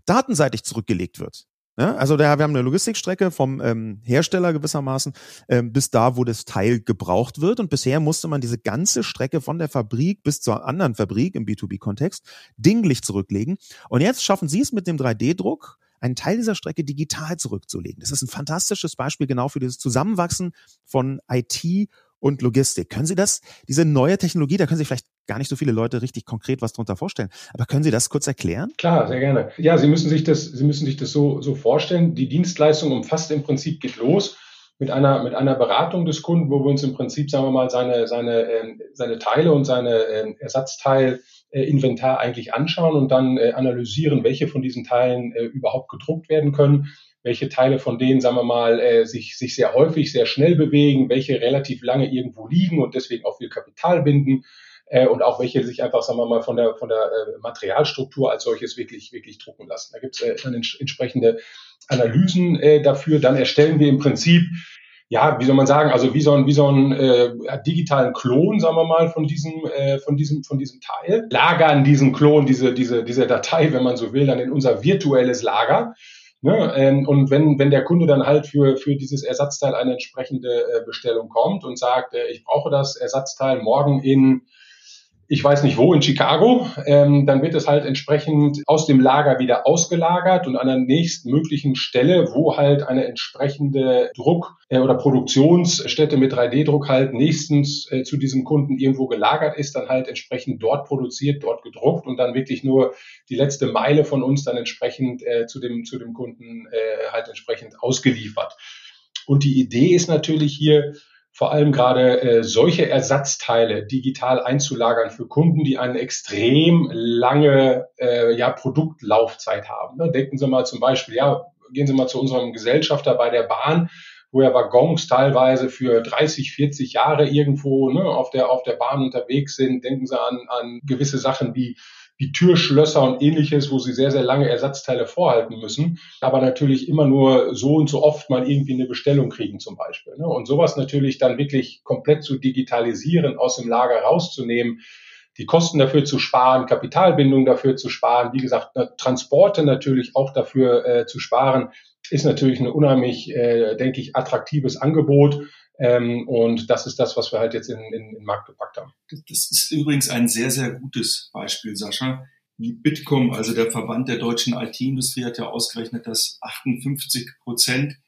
datenseitig zurückgelegt wird. Ja, also da, wir haben eine Logistikstrecke vom ähm, Hersteller gewissermaßen ähm, bis da, wo das Teil gebraucht wird. Und bisher musste man diese ganze Strecke von der Fabrik bis zur anderen Fabrik im B2B-Kontext dinglich zurücklegen. Und jetzt schaffen sie es mit dem 3D-Druck, einen Teil dieser Strecke digital zurückzulegen. Das ist ein fantastisches Beispiel genau für dieses Zusammenwachsen von IT und Logistik. Können Sie das, diese neue Technologie, da können Sie vielleicht gar nicht so viele Leute richtig konkret was darunter vorstellen, aber können Sie das kurz erklären? Klar, sehr gerne. Ja, Sie müssen sich das, Sie müssen sich das so, so vorstellen. Die Dienstleistung umfasst im Prinzip, geht los mit einer, mit einer Beratung des Kunden, wo wir uns im Prinzip, sagen wir mal, seine, seine, äh, seine Teile und seine äh, Ersatzteilinventar eigentlich anschauen und dann äh, analysieren, welche von diesen Teilen äh, überhaupt gedruckt werden können welche Teile von denen, sagen wir mal, äh, sich, sich sehr häufig, sehr schnell bewegen, welche relativ lange irgendwo liegen und deswegen auch viel Kapital binden äh, und auch welche sich einfach, sagen wir mal, von der, von der äh, Materialstruktur als solches wirklich, wirklich drucken lassen. Da gibt es äh, dann ents entsprechende Analysen äh, dafür. Dann erstellen wir im Prinzip ja, wie soll man sagen, also wie so ein, wie so ein äh, digitalen Klon, sagen wir mal, von diesem, äh, von diesem, von diesem Teil, lagern diesen Klon, diese, diese, diese Datei, wenn man so will, dann in unser virtuelles Lager Ne? Ähm, und wenn, wenn der Kunde dann halt für, für dieses Ersatzteil eine entsprechende äh, Bestellung kommt und sagt, äh, ich brauche das Ersatzteil morgen in ich weiß nicht wo, in Chicago. Ähm, dann wird es halt entsprechend aus dem Lager wieder ausgelagert und an der nächstmöglichen Stelle, wo halt eine entsprechende Druck- äh, oder Produktionsstätte mit 3D-Druck halt nächstens äh, zu diesem Kunden irgendwo gelagert ist, dann halt entsprechend dort produziert, dort gedruckt und dann wirklich nur die letzte Meile von uns dann entsprechend äh, zu, dem, zu dem Kunden äh, halt entsprechend ausgeliefert. Und die Idee ist natürlich hier, vor allem gerade äh, solche Ersatzteile digital einzulagern für Kunden, die eine extrem lange äh, ja, Produktlaufzeit haben. Ne? Denken Sie mal zum Beispiel, ja, gehen Sie mal zu unserem Gesellschafter bei der Bahn, wo ja Waggons teilweise für 30, 40 Jahre irgendwo ne, auf, der, auf der Bahn unterwegs sind. Denken Sie an, an gewisse Sachen wie wie Türschlösser und ähnliches, wo sie sehr, sehr lange Ersatzteile vorhalten müssen, aber natürlich immer nur so und so oft mal irgendwie eine Bestellung kriegen zum Beispiel. Ne? Und sowas natürlich dann wirklich komplett zu digitalisieren, aus dem Lager rauszunehmen, die Kosten dafür zu sparen, Kapitalbindung dafür zu sparen, wie gesagt, Transporte natürlich auch dafür äh, zu sparen, ist natürlich ein unheimlich, äh, denke ich, attraktives Angebot. Ähm, und das ist das, was wir halt jetzt in, in, in den Markt gepackt haben. Das ist übrigens ein sehr, sehr gutes Beispiel, Sascha. Bitkom, also der Verband der deutschen IT-Industrie, hat ja ausgerechnet, dass 58 Prozent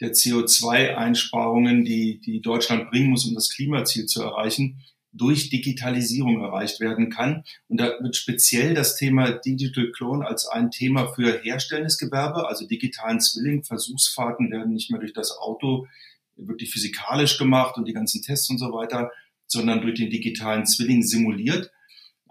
der CO2-Einsparungen, die, die Deutschland bringen muss, um das Klimaziel zu erreichen, durch Digitalisierung erreicht werden kann. Und da wird speziell das Thema Digital Clone als ein Thema für herstellendes Gewerbe, also digitalen Zwilling. Versuchsfahrten werden nicht mehr durch das Auto wirklich physikalisch gemacht und die ganzen Tests und so weiter, sondern durch den digitalen Zwilling simuliert.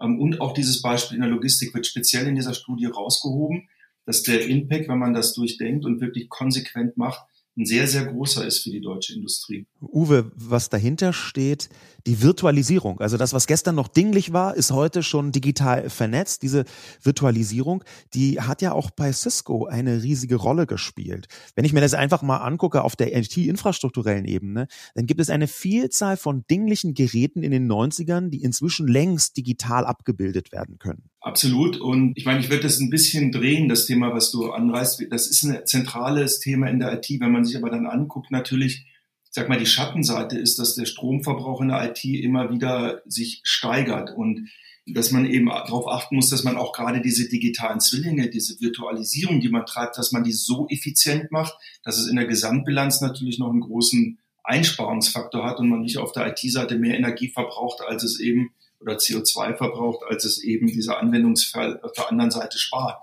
Ähm, und auch dieses Beispiel in der Logistik wird speziell in dieser Studie rausgehoben, dass der Impact, wenn man das durchdenkt und wirklich konsequent macht, ein sehr, sehr großer ist für die deutsche Industrie. Uwe, was dahinter steht, die Virtualisierung. Also das, was gestern noch dinglich war, ist heute schon digital vernetzt. Diese Virtualisierung, die hat ja auch bei Cisco eine riesige Rolle gespielt. Wenn ich mir das einfach mal angucke auf der IT-infrastrukturellen Ebene, dann gibt es eine Vielzahl von dinglichen Geräten in den 90ern, die inzwischen längst digital abgebildet werden können. Absolut. Und ich meine, ich würde das ein bisschen drehen, das Thema, was du anreißt. Das ist ein zentrales Thema in der IT. Wenn man sich aber dann anguckt, natürlich, sag mal, die Schattenseite ist, dass der Stromverbrauch in der IT immer wieder sich steigert und dass man eben darauf achten muss, dass man auch gerade diese digitalen Zwillinge, diese Virtualisierung, die man treibt, dass man die so effizient macht, dass es in der Gesamtbilanz natürlich noch einen großen Einsparungsfaktor hat und man nicht auf der IT-Seite mehr Energie verbraucht, als es eben oder CO2 verbraucht, als es eben dieser Anwendungsfall auf der anderen Seite spart.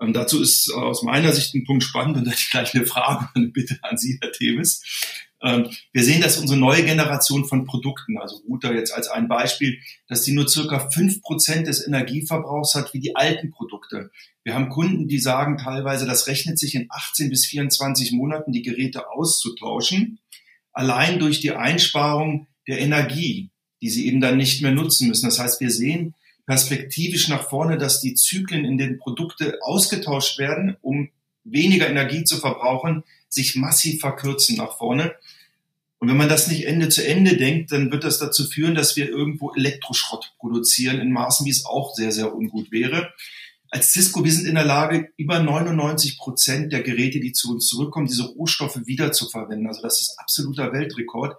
Ähm, dazu ist aus meiner Sicht ein Punkt spannend und da ich gleich eine Frage und eine Bitte an Sie, Herr Tevis. Ähm, wir sehen, dass unsere neue Generation von Produkten, also Router jetzt als ein Beispiel, dass die nur circa fünf Prozent des Energieverbrauchs hat wie die alten Produkte. Wir haben Kunden, die sagen teilweise, das rechnet sich in 18 bis 24 Monaten, die Geräte auszutauschen, allein durch die Einsparung der Energie die sie eben dann nicht mehr nutzen müssen. Das heißt, wir sehen perspektivisch nach vorne, dass die Zyklen, in denen Produkte ausgetauscht werden, um weniger Energie zu verbrauchen, sich massiv verkürzen nach vorne. Und wenn man das nicht Ende zu Ende denkt, dann wird das dazu führen, dass wir irgendwo Elektroschrott produzieren in Maßen, wie es auch sehr, sehr ungut wäre. Als Cisco, wir sind in der Lage, über 99 Prozent der Geräte, die zu uns zurückkommen, diese Rohstoffe wieder zu verwenden. Also das ist absoluter Weltrekord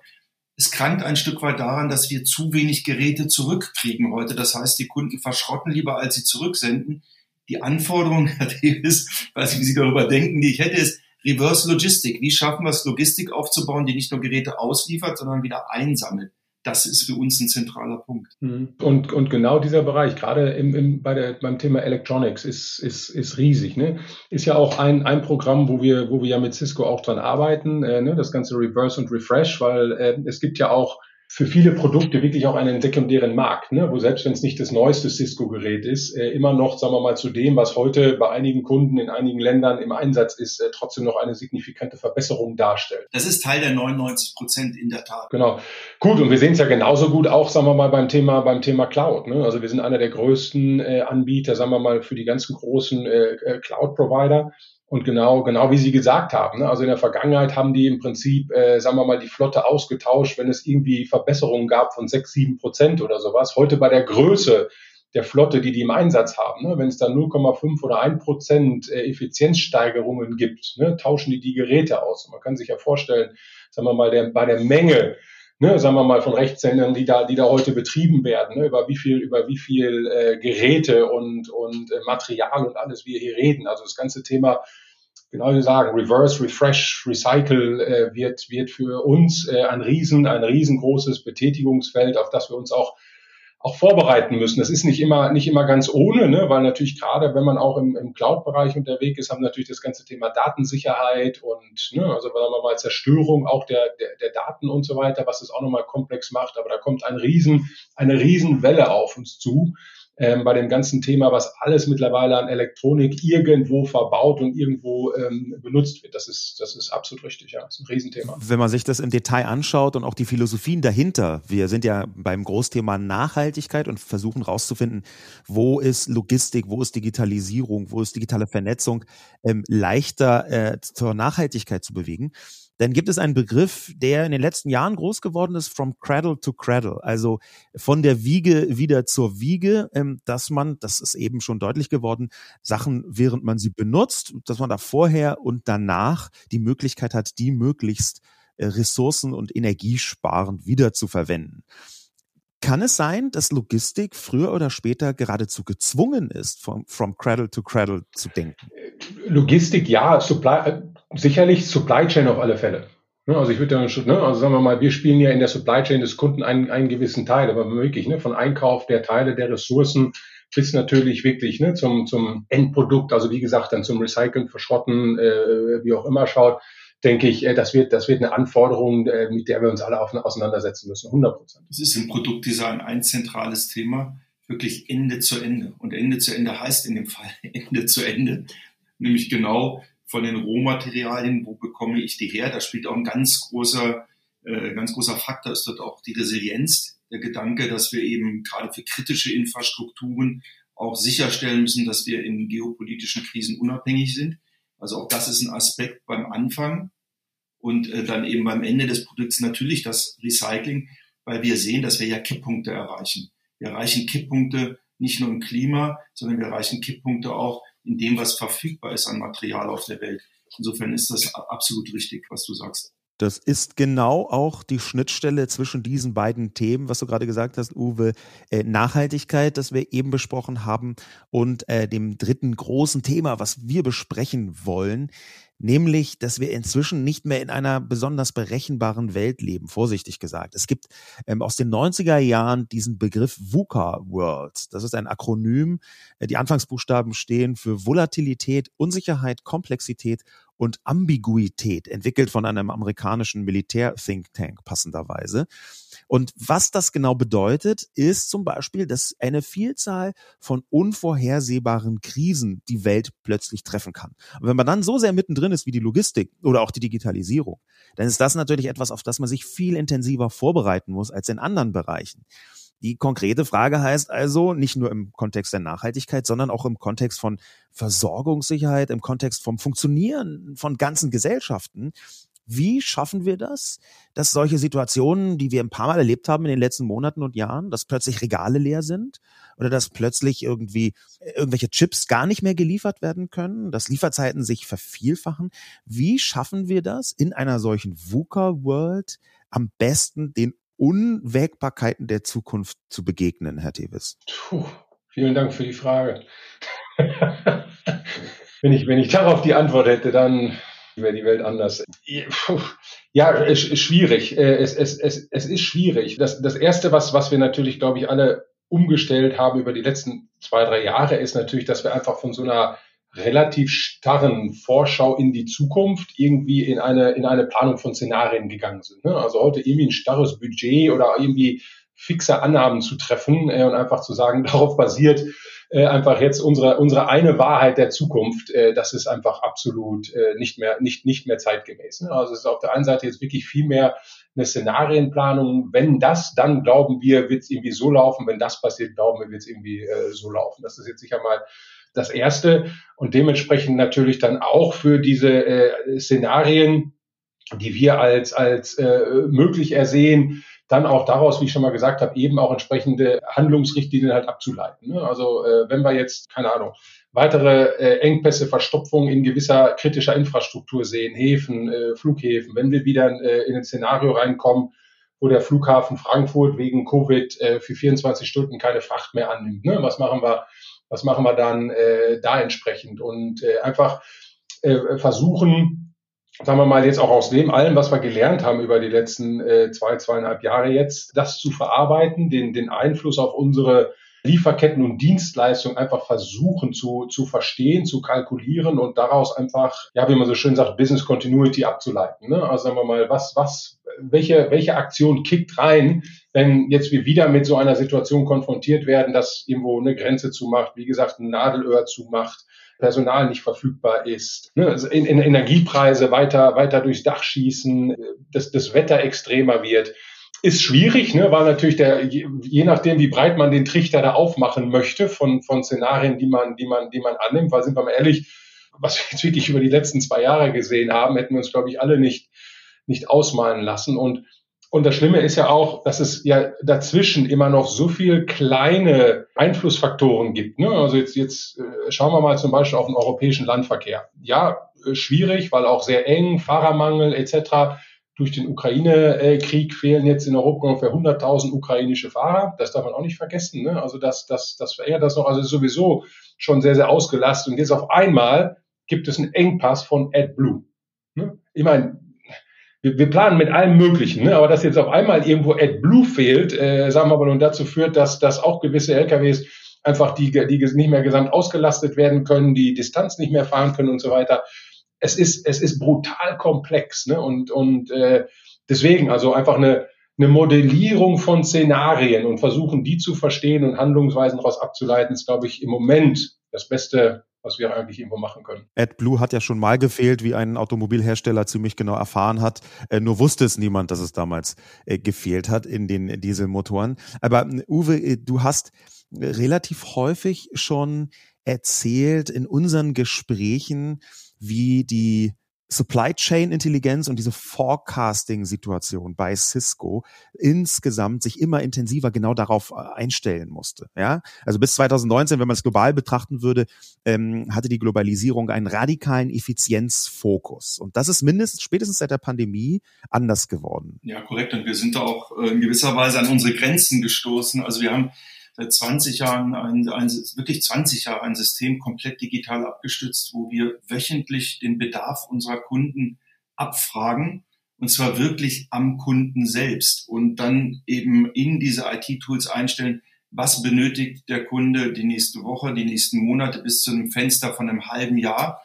es krankt ein Stück weit daran, dass wir zu wenig Geräte zurückkriegen heute. Das heißt, die Kunden verschrotten lieber, als sie zurücksenden. Die Anforderung, Herr Davis, weiß ich, wie Sie darüber denken, die ich hätte, ist Reverse Logistik. Wie schaffen wir es, Logistik aufzubauen, die nicht nur Geräte ausliefert, sondern wieder einsammelt? Das ist für uns ein zentraler Punkt. Mhm. Und, und genau dieser Bereich, gerade im, im, bei der, beim Thema Electronics, ist, ist, ist riesig. Ne? Ist ja auch ein, ein Programm, wo wir, wo wir ja mit Cisco auch dran arbeiten, äh, ne? das ganze Reverse und Refresh, weil äh, es gibt ja auch für viele Produkte wirklich auch einen sekundären Markt, ne? wo selbst wenn es nicht das neueste Cisco-Gerät ist, äh, immer noch, sagen wir mal, zu dem, was heute bei einigen Kunden in einigen Ländern im Einsatz ist, äh, trotzdem noch eine signifikante Verbesserung darstellt. Das ist Teil der 99 Prozent in der Tat. Genau. Gut, und wir sehen es ja genauso gut auch, sagen wir mal, beim Thema, beim Thema Cloud. Ne? Also wir sind einer der größten äh, Anbieter, sagen wir mal, für die ganzen großen äh, äh Cloud-Provider. Und genau, genau wie Sie gesagt haben. Ne? Also in der Vergangenheit haben die im Prinzip, äh, sagen wir mal, die Flotte ausgetauscht, wenn es irgendwie Verbesserungen gab von sechs, sieben Prozent oder sowas. Heute bei der Größe der Flotte, die die im Einsatz haben, ne? wenn es da 0,5 oder 1 Prozent äh, Effizienzsteigerungen gibt, ne? tauschen die die Geräte aus. Und man kann sich ja vorstellen, sagen wir mal, der, bei der Menge ne, sagen wir mal, von Rechtssendern, die da, die da heute betrieben werden, ne, über wie viel, über wie viel äh, Geräte und, und äh, Material und alles wir hier reden. Also das ganze Thema, genau wie sagen, Reverse, Refresh, Recycle äh, wird, wird für uns äh, ein riesen, ein riesengroßes Betätigungsfeld, auf das wir uns auch auch vorbereiten müssen. Das ist nicht immer, nicht immer ganz ohne, ne? weil natürlich gerade, wenn man auch im, im Cloud-Bereich unterwegs ist, haben natürlich das ganze Thema Datensicherheit und, ne, also sagen wir mal Zerstörung auch der, der, der Daten und so weiter, was es auch nochmal komplex macht. Aber da kommt ein riesen, eine Riesenwelle auf uns zu ähm, bei dem ganzen Thema, was alles mittlerweile an Elektronik irgendwo verbaut und irgendwo ähm, benutzt wird. Das ist, das ist absolut richtig, ja. Das ist ein Riesenthema. Wenn man sich das im Detail anschaut und auch die Philosophien dahinter, wir sind ja beim Großthema Nachhaltigkeit und versuchen rauszufinden, wo ist Logistik, wo ist Digitalisierung, wo ist digitale Vernetzung ähm, leichter äh, zur Nachhaltigkeit zu bewegen dann gibt es einen Begriff, der in den letzten Jahren groß geworden ist, from cradle to cradle, also von der Wiege wieder zur Wiege, ähm, dass man, das ist eben schon deutlich geworden, Sachen, während man sie benutzt, dass man da vorher und danach die Möglichkeit hat, die möglichst äh, ressourcen- und energiesparend wieder zu verwenden. Kann es sein, dass Logistik früher oder später geradezu gezwungen ist, from, from cradle to cradle zu denken? Logistik, ja, Supply, sicherlich Supply Chain auf alle Fälle. Ne, also ich würde ja schon, ne, also sagen wir mal, wir spielen ja in der Supply Chain des Kunden einen, einen gewissen Teil, aber wirklich, ne, von Einkauf der Teile, der Ressourcen bis natürlich wirklich ne, zum, zum Endprodukt, also wie gesagt, dann zum Recyceln, Verschrotten, äh, wie auch immer schaut denke ich, äh, das wird, das wird eine Anforderung, äh, mit der wir uns alle auseinandersetzen müssen, 100 Prozent. Das ist im Produktdesign ein zentrales Thema, wirklich Ende zu Ende. Und Ende zu Ende heißt in dem Fall Ende zu Ende, nämlich genau von den Rohmaterialien, wo bekomme ich die her? Da spielt auch ein ganz großer, äh, ganz großer Faktor, ist dort auch die Resilienz, der Gedanke, dass wir eben gerade für kritische Infrastrukturen auch sicherstellen müssen, dass wir in geopolitischen Krisen unabhängig sind. Also auch das ist ein Aspekt beim Anfang und äh, dann eben beim Ende des Produkts natürlich das Recycling, weil wir sehen, dass wir ja Kipppunkte erreichen. Wir erreichen Kipppunkte nicht nur im Klima, sondern wir erreichen Kipppunkte auch in dem, was verfügbar ist an Material auf der Welt. Insofern ist das absolut richtig, was du sagst. Das ist genau auch die Schnittstelle zwischen diesen beiden Themen, was du gerade gesagt hast, Uwe, äh, Nachhaltigkeit, das wir eben besprochen haben, und äh, dem dritten großen Thema, was wir besprechen wollen, nämlich, dass wir inzwischen nicht mehr in einer besonders berechenbaren Welt leben, vorsichtig gesagt. Es gibt ähm, aus den 90er Jahren diesen Begriff VUCA World. Das ist ein Akronym. Äh, die Anfangsbuchstaben stehen für Volatilität, Unsicherheit, Komplexität und Ambiguität, entwickelt von einem amerikanischen Militär-Think Tank passenderweise. Und was das genau bedeutet, ist zum Beispiel, dass eine Vielzahl von unvorhersehbaren Krisen die Welt plötzlich treffen kann. Und wenn man dann so sehr mittendrin ist wie die Logistik oder auch die Digitalisierung, dann ist das natürlich etwas, auf das man sich viel intensiver vorbereiten muss als in anderen Bereichen. Die konkrete Frage heißt also, nicht nur im Kontext der Nachhaltigkeit, sondern auch im Kontext von Versorgungssicherheit, im Kontext vom Funktionieren von ganzen Gesellschaften, wie schaffen wir das, dass solche Situationen, die wir ein paar Mal erlebt haben in den letzten Monaten und Jahren, dass plötzlich Regale leer sind oder dass plötzlich irgendwie äh, irgendwelche Chips gar nicht mehr geliefert werden können, dass Lieferzeiten sich vervielfachen? Wie schaffen wir das in einer solchen VUCA-World am besten den Unwägbarkeiten der Zukunft zu begegnen, Herr Tevis? Vielen Dank für die Frage. wenn ich, wenn ich darauf die Antwort hätte, dann wäre die Welt anders. Ja, es ist schwierig. Äh, es, es, es, es ist schwierig. Das, das Erste, was, was wir natürlich, glaube ich, alle umgestellt haben über die letzten zwei, drei Jahre, ist natürlich, dass wir einfach von so einer relativ starren Vorschau in die Zukunft irgendwie in eine, in eine Planung von Szenarien gegangen sind. Ne? Also heute irgendwie ein starres Budget oder irgendwie fixe Annahmen zu treffen äh, und einfach zu sagen, darauf basiert äh, einfach jetzt unsere, unsere eine Wahrheit der Zukunft, äh, das ist einfach absolut äh, nicht mehr, nicht, nicht mehr zeitgemäß. Ne? Also es ist auf der einen Seite jetzt wirklich viel mehr eine Szenarienplanung. Wenn das, dann glauben wir, wird es irgendwie so laufen. Wenn das passiert, glauben wir, wird es irgendwie äh, so laufen. Das ist jetzt sicher mal das Erste und dementsprechend natürlich dann auch für diese äh, Szenarien, die wir als, als äh, möglich ersehen, dann auch daraus, wie ich schon mal gesagt habe, eben auch entsprechende Handlungsrichtlinien halt abzuleiten. Ne? Also äh, wenn wir jetzt, keine Ahnung, weitere äh, Engpässe, Verstopfungen in gewisser kritischer Infrastruktur sehen, Häfen, äh, Flughäfen, wenn wir wieder in ein Szenario reinkommen, wo der Flughafen Frankfurt wegen Covid für 24 Stunden keine Fracht mehr annimmt. Ne? Was machen wir, was machen wir dann da entsprechend? Und einfach versuchen, sagen wir mal jetzt auch aus dem allem, was wir gelernt haben über die letzten äh, zwei, zweieinhalb Jahre jetzt, das zu verarbeiten, den, den Einfluss auf unsere Lieferketten und Dienstleistungen einfach versuchen zu, zu verstehen, zu kalkulieren und daraus einfach, ja, wie man so schön sagt, Business Continuity abzuleiten. Ne? Also sagen wir mal, was, was, welche, welche Aktion kickt rein, wenn jetzt wir wieder mit so einer Situation konfrontiert werden, dass irgendwo eine Grenze zumacht, wie gesagt, ein Nadelöhr zumacht, Personal nicht verfügbar ist, ne? also in, in Energiepreise weiter, weiter durchs Dach schießen, dass das Wetter extremer wird ist schwierig, ne, weil natürlich der, je nachdem, wie breit man den Trichter da aufmachen möchte von, von Szenarien, die man, die man, die man annimmt, weil sind wir mal ehrlich, was wir jetzt wirklich über die letzten zwei Jahre gesehen haben, hätten wir uns, glaube ich, alle nicht, nicht ausmalen lassen. Und, und das Schlimme ist ja auch, dass es ja dazwischen immer noch so viel kleine Einflussfaktoren gibt. Ne? Also jetzt, jetzt äh, schauen wir mal zum Beispiel auf den europäischen Landverkehr. Ja, äh, schwierig, weil auch sehr eng, Fahrermangel etc durch den Ukraine-Krieg fehlen jetzt in Europa ungefähr 100.000 ukrainische Fahrer. Das darf man auch nicht vergessen. Ne? Also das, das, das verärgert das noch. Also sowieso schon sehr, sehr ausgelastet. Und jetzt auf einmal gibt es einen Engpass von AdBlue. Ne? Ich meine, wir, wir planen mit allem Möglichen, ne? aber dass jetzt auf einmal irgendwo AdBlue fehlt, äh, sagen wir mal, und dazu führt, dass, dass auch gewisse LKWs einfach die, die nicht mehr gesamt ausgelastet werden können, die Distanz nicht mehr fahren können und so weiter es ist, es ist brutal komplex. Ne? Und, und äh, deswegen, also einfach eine, eine Modellierung von Szenarien und versuchen, die zu verstehen und Handlungsweisen daraus abzuleiten, ist, glaube ich, im Moment das Beste, was wir eigentlich irgendwo machen können. AdBlue hat ja schon mal gefehlt, wie ein Automobilhersteller ziemlich genau erfahren hat. Äh, nur wusste es niemand, dass es damals äh, gefehlt hat in den Dieselmotoren. Aber äh, Uwe, äh, du hast relativ häufig schon erzählt in unseren Gesprächen, wie die Supply Chain Intelligenz und diese Forecasting Situation bei Cisco insgesamt sich immer intensiver genau darauf äh, einstellen musste. Ja, also bis 2019, wenn man es global betrachten würde, ähm, hatte die Globalisierung einen radikalen Effizienzfokus und das ist mindestens spätestens seit der Pandemie anders geworden. Ja, korrekt. Und wir sind da auch äh, in gewisser Weise an unsere Grenzen gestoßen. Also wir haben 20 Jahren, ein, ein, wirklich 20 Jahre ein System komplett digital abgestützt, wo wir wöchentlich den Bedarf unserer Kunden abfragen und zwar wirklich am Kunden selbst und dann eben in diese IT-Tools einstellen, was benötigt der Kunde die nächste Woche, die nächsten Monate bis zu einem Fenster von einem halben Jahr.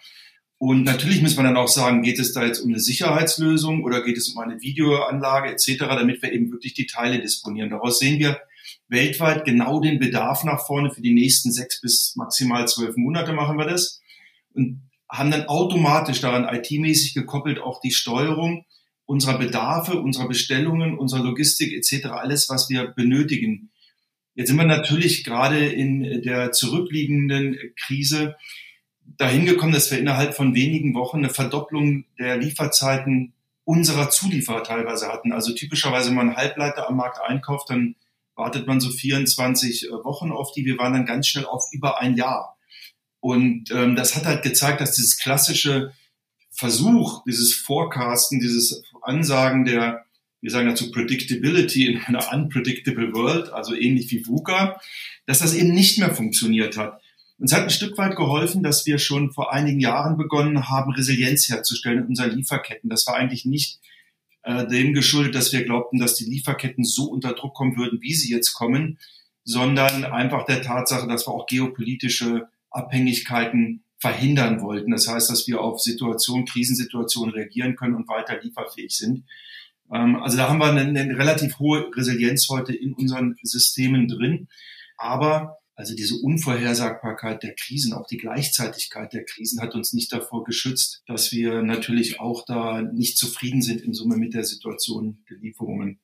Und natürlich muss man dann auch sagen, geht es da jetzt um eine Sicherheitslösung oder geht es um eine Videoanlage etc., damit wir eben wirklich die Teile disponieren. Daraus sehen wir, weltweit genau den Bedarf nach vorne für die nächsten sechs bis maximal zwölf Monate machen wir das und haben dann automatisch daran IT-mäßig gekoppelt auch die Steuerung unserer Bedarfe, unserer Bestellungen, unserer Logistik etc., alles, was wir benötigen. Jetzt sind wir natürlich gerade in der zurückliegenden Krise dahin gekommen, dass wir innerhalb von wenigen Wochen eine Verdopplung der Lieferzeiten unserer Zulieferer teilweise hatten. Also typischerweise, wenn man Halbleiter am Markt einkauft, dann wartet man so 24 äh, Wochen auf die. Wir waren dann ganz schnell auf über ein Jahr. Und ähm, das hat halt gezeigt, dass dieses klassische Versuch, dieses Forecasten, dieses Ansagen der, wir sagen dazu Predictability in einer unpredictable world, also ähnlich wie VUCA, dass das eben nicht mehr funktioniert hat. Uns hat ein Stück weit geholfen, dass wir schon vor einigen Jahren begonnen haben, Resilienz herzustellen in unseren Lieferketten. Das war eigentlich nicht äh, dem geschuldet, dass wir glaubten, dass die Lieferketten so unter Druck kommen würden, wie sie jetzt kommen, sondern einfach der Tatsache, dass wir auch geopolitische Abhängigkeiten verhindern wollten. Das heißt, dass wir auf Situationen, Krisensituationen reagieren können und weiter lieferfähig sind. Ähm, also da haben wir eine, eine relativ hohe Resilienz heute in unseren Systemen drin. Aber also diese Unvorhersagbarkeit der Krisen, auch die Gleichzeitigkeit der Krisen hat uns nicht davor geschützt, dass wir natürlich auch da nicht zufrieden sind in Summe mit der Situation der Lieferungen.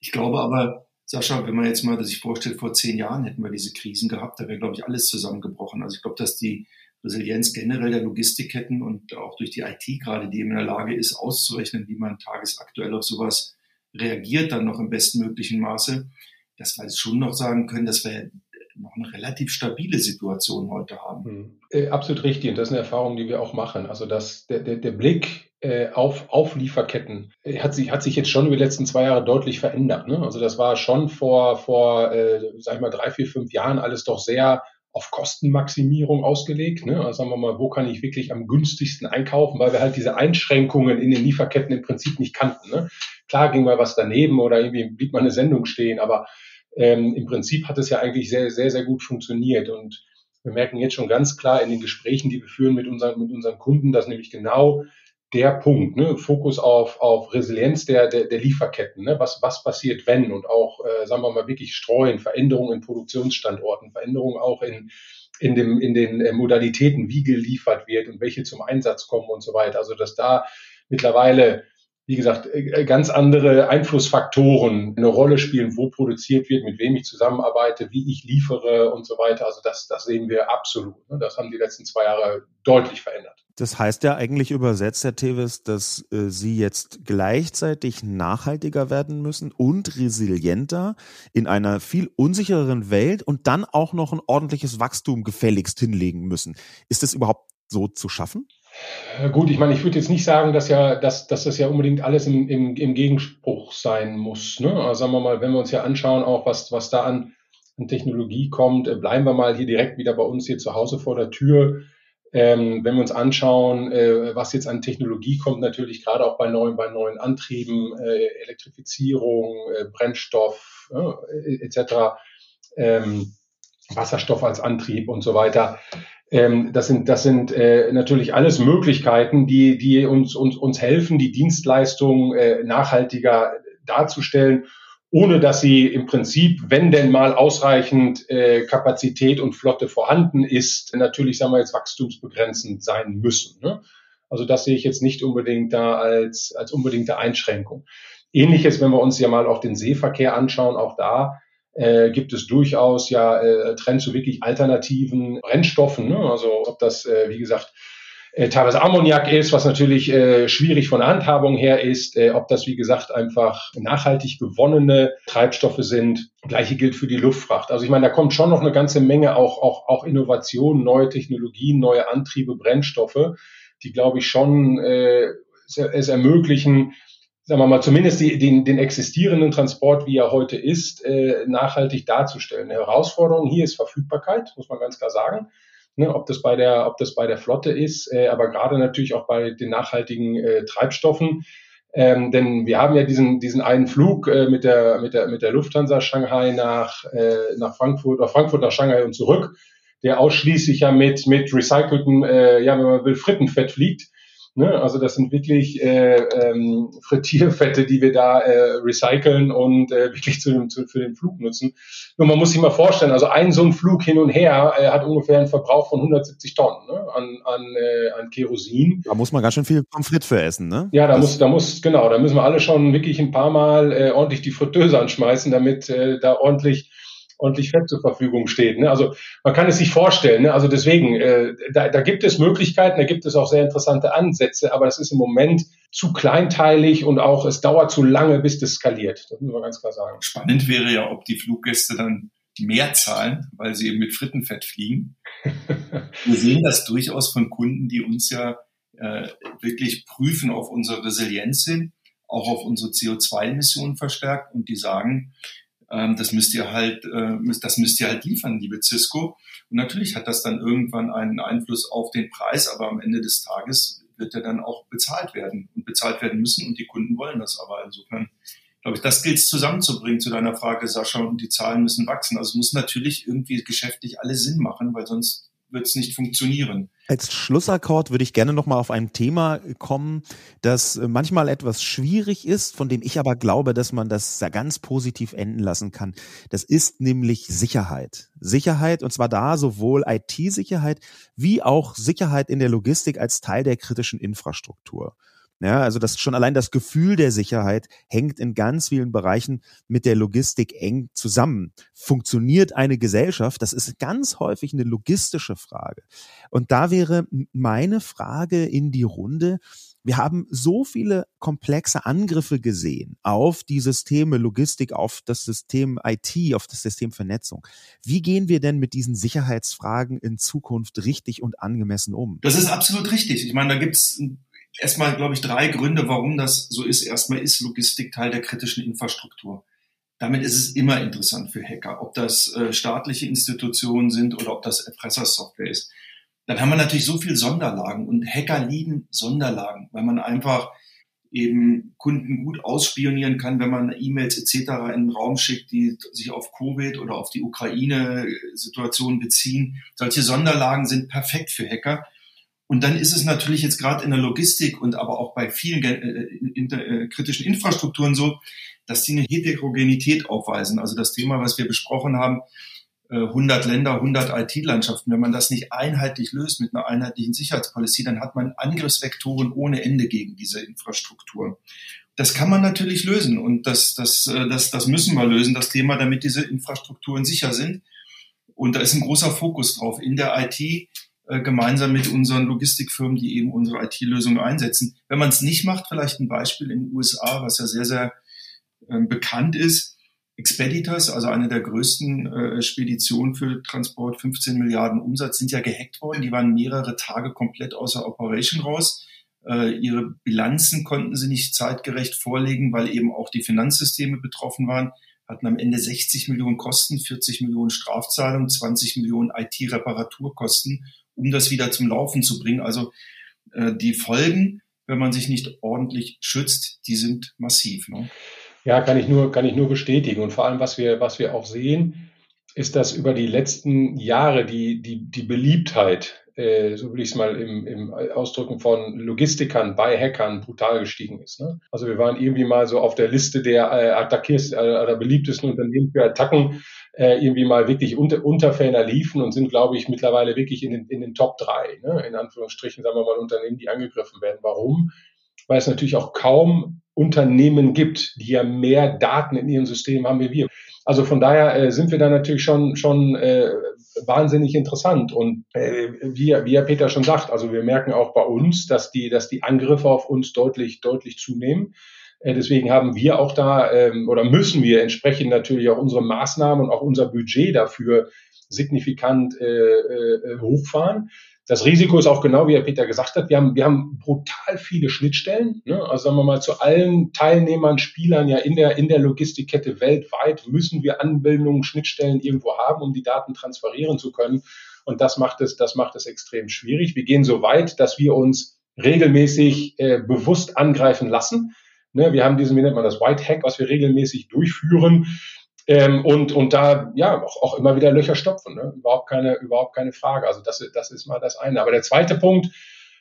Ich glaube aber, Sascha, wenn man jetzt mal sich vorstellt, vor zehn Jahren hätten wir diese Krisen gehabt, da wäre, glaube ich, alles zusammengebrochen. Also ich glaube, dass die Resilienz generell der Logistikketten und auch durch die IT gerade, die in der Lage ist, auszurechnen, wie man tagesaktuell auf sowas reagiert, dann noch im bestmöglichen Maße, dass wir schon noch sagen können, dass wir noch eine relativ stabile Situation heute haben. Hm. Äh, absolut richtig. Und das ist eine Erfahrung, die wir auch machen. Also dass der, der, der Blick äh, auf, auf Lieferketten äh, hat sich, hat sich jetzt schon über die letzten zwei Jahre deutlich verändert. Ne? Also das war schon vor, vor äh, sag ich mal, drei, vier, fünf Jahren alles doch sehr auf Kostenmaximierung ausgelegt. Ne? Also sagen wir mal, wo kann ich wirklich am günstigsten einkaufen, weil wir halt diese Einschränkungen in den Lieferketten im Prinzip nicht kannten. Ne? Klar ging mal was daneben oder irgendwie blieb mal eine Sendung stehen, aber ähm, im Prinzip hat es ja eigentlich sehr, sehr, sehr gut funktioniert. Und wir merken jetzt schon ganz klar in den Gesprächen, die wir führen mit unseren, mit unseren Kunden, dass nämlich genau der Punkt, ne? Fokus auf, auf Resilienz der, der, der Lieferketten. Ne? Was, was passiert, wenn? Und auch, äh, sagen wir mal, wirklich streuen, Veränderungen in Produktionsstandorten, Veränderungen auch in, in, dem, in den äh, Modalitäten, wie geliefert wird und welche zum Einsatz kommen und so weiter. Also, dass da mittlerweile wie gesagt, äh, ganz andere Einflussfaktoren eine Rolle spielen, wo produziert wird, mit wem ich zusammenarbeite, wie ich liefere und so weiter. Also das, das sehen wir absolut. Ne? Das haben die letzten zwei Jahre deutlich verändert. Das heißt ja eigentlich übersetzt, Herr Tevis, dass äh, Sie jetzt gleichzeitig nachhaltiger werden müssen und resilienter in einer viel unsichereren Welt und dann auch noch ein ordentliches Wachstum gefälligst hinlegen müssen. Ist das überhaupt so zu schaffen? Gut, ich meine, ich würde jetzt nicht sagen, dass ja, dass, dass das ja unbedingt alles im, im, im Gegenspruch sein muss. Ne? Also sagen wir mal, wenn wir uns ja anschauen, auch was, was da an, an Technologie kommt, äh, bleiben wir mal hier direkt wieder bei uns hier zu Hause vor der Tür. Ähm, wenn wir uns anschauen, äh, was jetzt an Technologie kommt, natürlich gerade auch bei neuen, bei neuen Antrieben, äh, Elektrifizierung, äh, Brennstoff äh, etc., ähm, Wasserstoff als Antrieb und so weiter. Ähm, das sind, das sind äh, natürlich alles Möglichkeiten, die, die uns, uns, uns helfen, die Dienstleistung äh, nachhaltiger darzustellen, ohne dass sie im Prinzip, wenn denn mal ausreichend äh, Kapazität und Flotte vorhanden ist, natürlich, sagen wir jetzt, wachstumsbegrenzend sein müssen. Ne? Also das sehe ich jetzt nicht unbedingt da als, als unbedingte Einschränkung. Ähnliches, wenn wir uns ja mal auch den Seeverkehr anschauen, auch da äh, gibt es durchaus ja äh, Trends zu wirklich alternativen Brennstoffen. Ne? Also ob das, äh, wie gesagt, äh, teilweise Ammoniak ist, was natürlich äh, schwierig von der Handhabung her ist, äh, ob das, wie gesagt, einfach nachhaltig gewonnene Treibstoffe sind. Gleiche gilt für die Luftfracht. Also ich meine, da kommt schon noch eine ganze Menge auch, auch, auch Innovationen, neue Technologien, neue Antriebe, Brennstoffe, die, glaube ich, schon äh, es ermöglichen, sagen wir mal, zumindest die, den, den existierenden Transport, wie er heute ist, äh, nachhaltig darzustellen. Eine Herausforderung hier ist Verfügbarkeit, muss man ganz klar sagen. Ne, ob das bei der, ob das bei der Flotte ist, äh, aber gerade natürlich auch bei den nachhaltigen äh, Treibstoffen. Ähm, denn wir haben ja diesen, diesen einen Flug äh, mit, der, mit, der, mit der Lufthansa Shanghai nach, äh, nach Frankfurt oder Frankfurt nach Shanghai und zurück, der ausschließlich ja mit, mit recyceltem, äh, ja, wenn man will, Frittenfett fliegt. Ne? Also das sind wirklich äh, ähm, Frittierfette, die wir da äh, recyceln und äh, wirklich zu, zu, für den Flug nutzen. Nur man muss sich mal vorstellen, also ein so ein Flug hin und her äh, hat ungefähr einen Verbrauch von 170 Tonnen ne? an, an, äh, an Kerosin. Da muss man ganz schön viel Pommes frites für essen, ne? Ja, da das muss, da muss, genau, da müssen wir alle schon wirklich ein paar Mal äh, ordentlich die Fritteuse anschmeißen, damit äh, da ordentlich ordentlich Fett zur Verfügung steht. Ne? Also man kann es sich vorstellen. Ne? Also deswegen, äh, da, da gibt es Möglichkeiten, da gibt es auch sehr interessante Ansätze, aber es ist im Moment zu kleinteilig und auch es dauert zu lange, bis das skaliert. Das muss man ganz klar sagen. Spannend wäre ja, ob die Fluggäste dann mehr zahlen, weil sie eben mit Frittenfett fliegen. Wir sehen das durchaus von Kunden, die uns ja äh, wirklich prüfen auf unsere Resilienz hin, auch auf unsere CO2-Emissionen verstärkt und die sagen, ähm, das müsst ihr halt, äh, das müsst ihr halt liefern, liebe Cisco. Und natürlich hat das dann irgendwann einen Einfluss auf den Preis, aber am Ende des Tages wird er dann auch bezahlt werden und bezahlt werden müssen und die Kunden wollen das aber. Insofern glaube ich, das gilt es zusammenzubringen zu deiner Frage, Sascha, und die Zahlen müssen wachsen. Also es muss natürlich irgendwie geschäftlich alles Sinn machen, weil sonst wird es nicht funktionieren. Als Schlussakkord würde ich gerne nochmal auf ein Thema kommen, das manchmal etwas schwierig ist, von dem ich aber glaube, dass man das ganz positiv enden lassen kann. Das ist nämlich Sicherheit. Sicherheit, und zwar da sowohl IT-Sicherheit wie auch Sicherheit in der Logistik als Teil der kritischen Infrastruktur. Ja, also das schon allein das Gefühl der Sicherheit hängt in ganz vielen Bereichen mit der Logistik eng zusammen. Funktioniert eine Gesellschaft? Das ist ganz häufig eine logistische Frage. Und da wäre meine Frage in die Runde. Wir haben so viele komplexe Angriffe gesehen auf die Systeme Logistik, auf das System IT, auf das System Vernetzung. Wie gehen wir denn mit diesen Sicherheitsfragen in Zukunft richtig und angemessen um? Das ist absolut richtig. Ich meine, da gibt's erstmal, glaube ich, drei Gründe, warum das so ist. Erstmal ist Logistik Teil der kritischen Infrastruktur. Damit ist es immer interessant für Hacker, ob das äh, staatliche Institutionen sind oder ob das Erpressersoftware ist. Dann haben wir natürlich so viel Sonderlagen und Hacker lieben Sonderlagen, weil man einfach eben Kunden gut ausspionieren kann, wenn man E-Mails etc. in den Raum schickt, die sich auf Covid oder auf die Ukraine-Situation beziehen. Solche Sonderlagen sind perfekt für Hacker. Und dann ist es natürlich jetzt gerade in der Logistik und aber auch bei vielen äh, äh, kritischen Infrastrukturen so, dass die eine Heterogenität aufweisen. Also das Thema, was wir besprochen haben, 100 äh, Länder, 100 IT-Landschaften. Wenn man das nicht einheitlich löst mit einer einheitlichen Sicherheitspolicy, dann hat man Angriffsvektoren ohne Ende gegen diese Infrastrukturen. Das kann man natürlich lösen und das, das, äh, das, das müssen wir lösen, das Thema, damit diese Infrastrukturen sicher sind. Und da ist ein großer Fokus drauf in der IT, äh, gemeinsam mit unseren Logistikfirmen, die eben unsere IT-Lösungen einsetzen. Wenn man es nicht macht, vielleicht ein Beispiel in den USA, was ja sehr, sehr äh, bekannt ist, Expeditors, also eine der größten äh, Speditionen für Transport, 15 Milliarden Umsatz, sind ja gehackt worden. Die waren mehrere Tage komplett außer Operation raus. Äh, ihre Bilanzen konnten sie nicht zeitgerecht vorlegen, weil eben auch die Finanzsysteme betroffen waren. Hatten am Ende 60 Millionen Kosten, 40 Millionen Strafzahlungen, 20 Millionen IT-Reparaturkosten, um das wieder zum Laufen zu bringen. Also äh, die Folgen, wenn man sich nicht ordentlich schützt, die sind massiv. Ne? Ja, kann ich nur, kann ich nur bestätigen. Und vor allem, was wir, was wir auch sehen, ist, dass über die letzten Jahre die, die, die Beliebtheit, äh, so will ich es mal im, im Ausdrücken von Logistikern bei Hackern brutal gestiegen ist. Ne? Also wir waren irgendwie mal so auf der Liste der äh, Attackiers, äh, der beliebtesten Unternehmen für Attacken äh, irgendwie mal wirklich unter, unter Ferner liefen und sind, glaube ich, mittlerweile wirklich in den, in den Top drei, ne? in Anführungsstrichen, sagen wir mal, Unternehmen, die angegriffen werden. Warum? Weil es natürlich auch kaum Unternehmen gibt, die ja mehr Daten in ihrem System haben wie wir. Also von daher äh, sind wir da natürlich schon schon äh, wahnsinnig interessant und äh, wie, wie Herr Peter schon sagt, also wir merken auch bei uns, dass die dass die Angriffe auf uns deutlich deutlich zunehmen. Äh, deswegen haben wir auch da ähm, oder müssen wir entsprechend natürlich auch unsere Maßnahmen und auch unser Budget dafür signifikant äh, äh, hochfahren. Das Risiko ist auch genau, wie Herr Peter gesagt hat, wir haben, wir haben brutal viele Schnittstellen. Ne? Also sagen wir mal, zu allen Teilnehmern, Spielern ja in der, in der Logistikkette weltweit müssen wir Anbindungen, Schnittstellen irgendwo haben, um die Daten transferieren zu können. Und das macht es, das macht es extrem schwierig. Wir gehen so weit, dass wir uns regelmäßig äh, bewusst angreifen lassen. Ne? Wir haben diesen, wie nennt man das, White Hack, was wir regelmäßig durchführen ähm, und, und da ja auch, auch immer wieder Löcher stopfen. Ne? Überhaupt, keine, überhaupt keine Frage. Also das, das ist mal das eine. Aber der zweite Punkt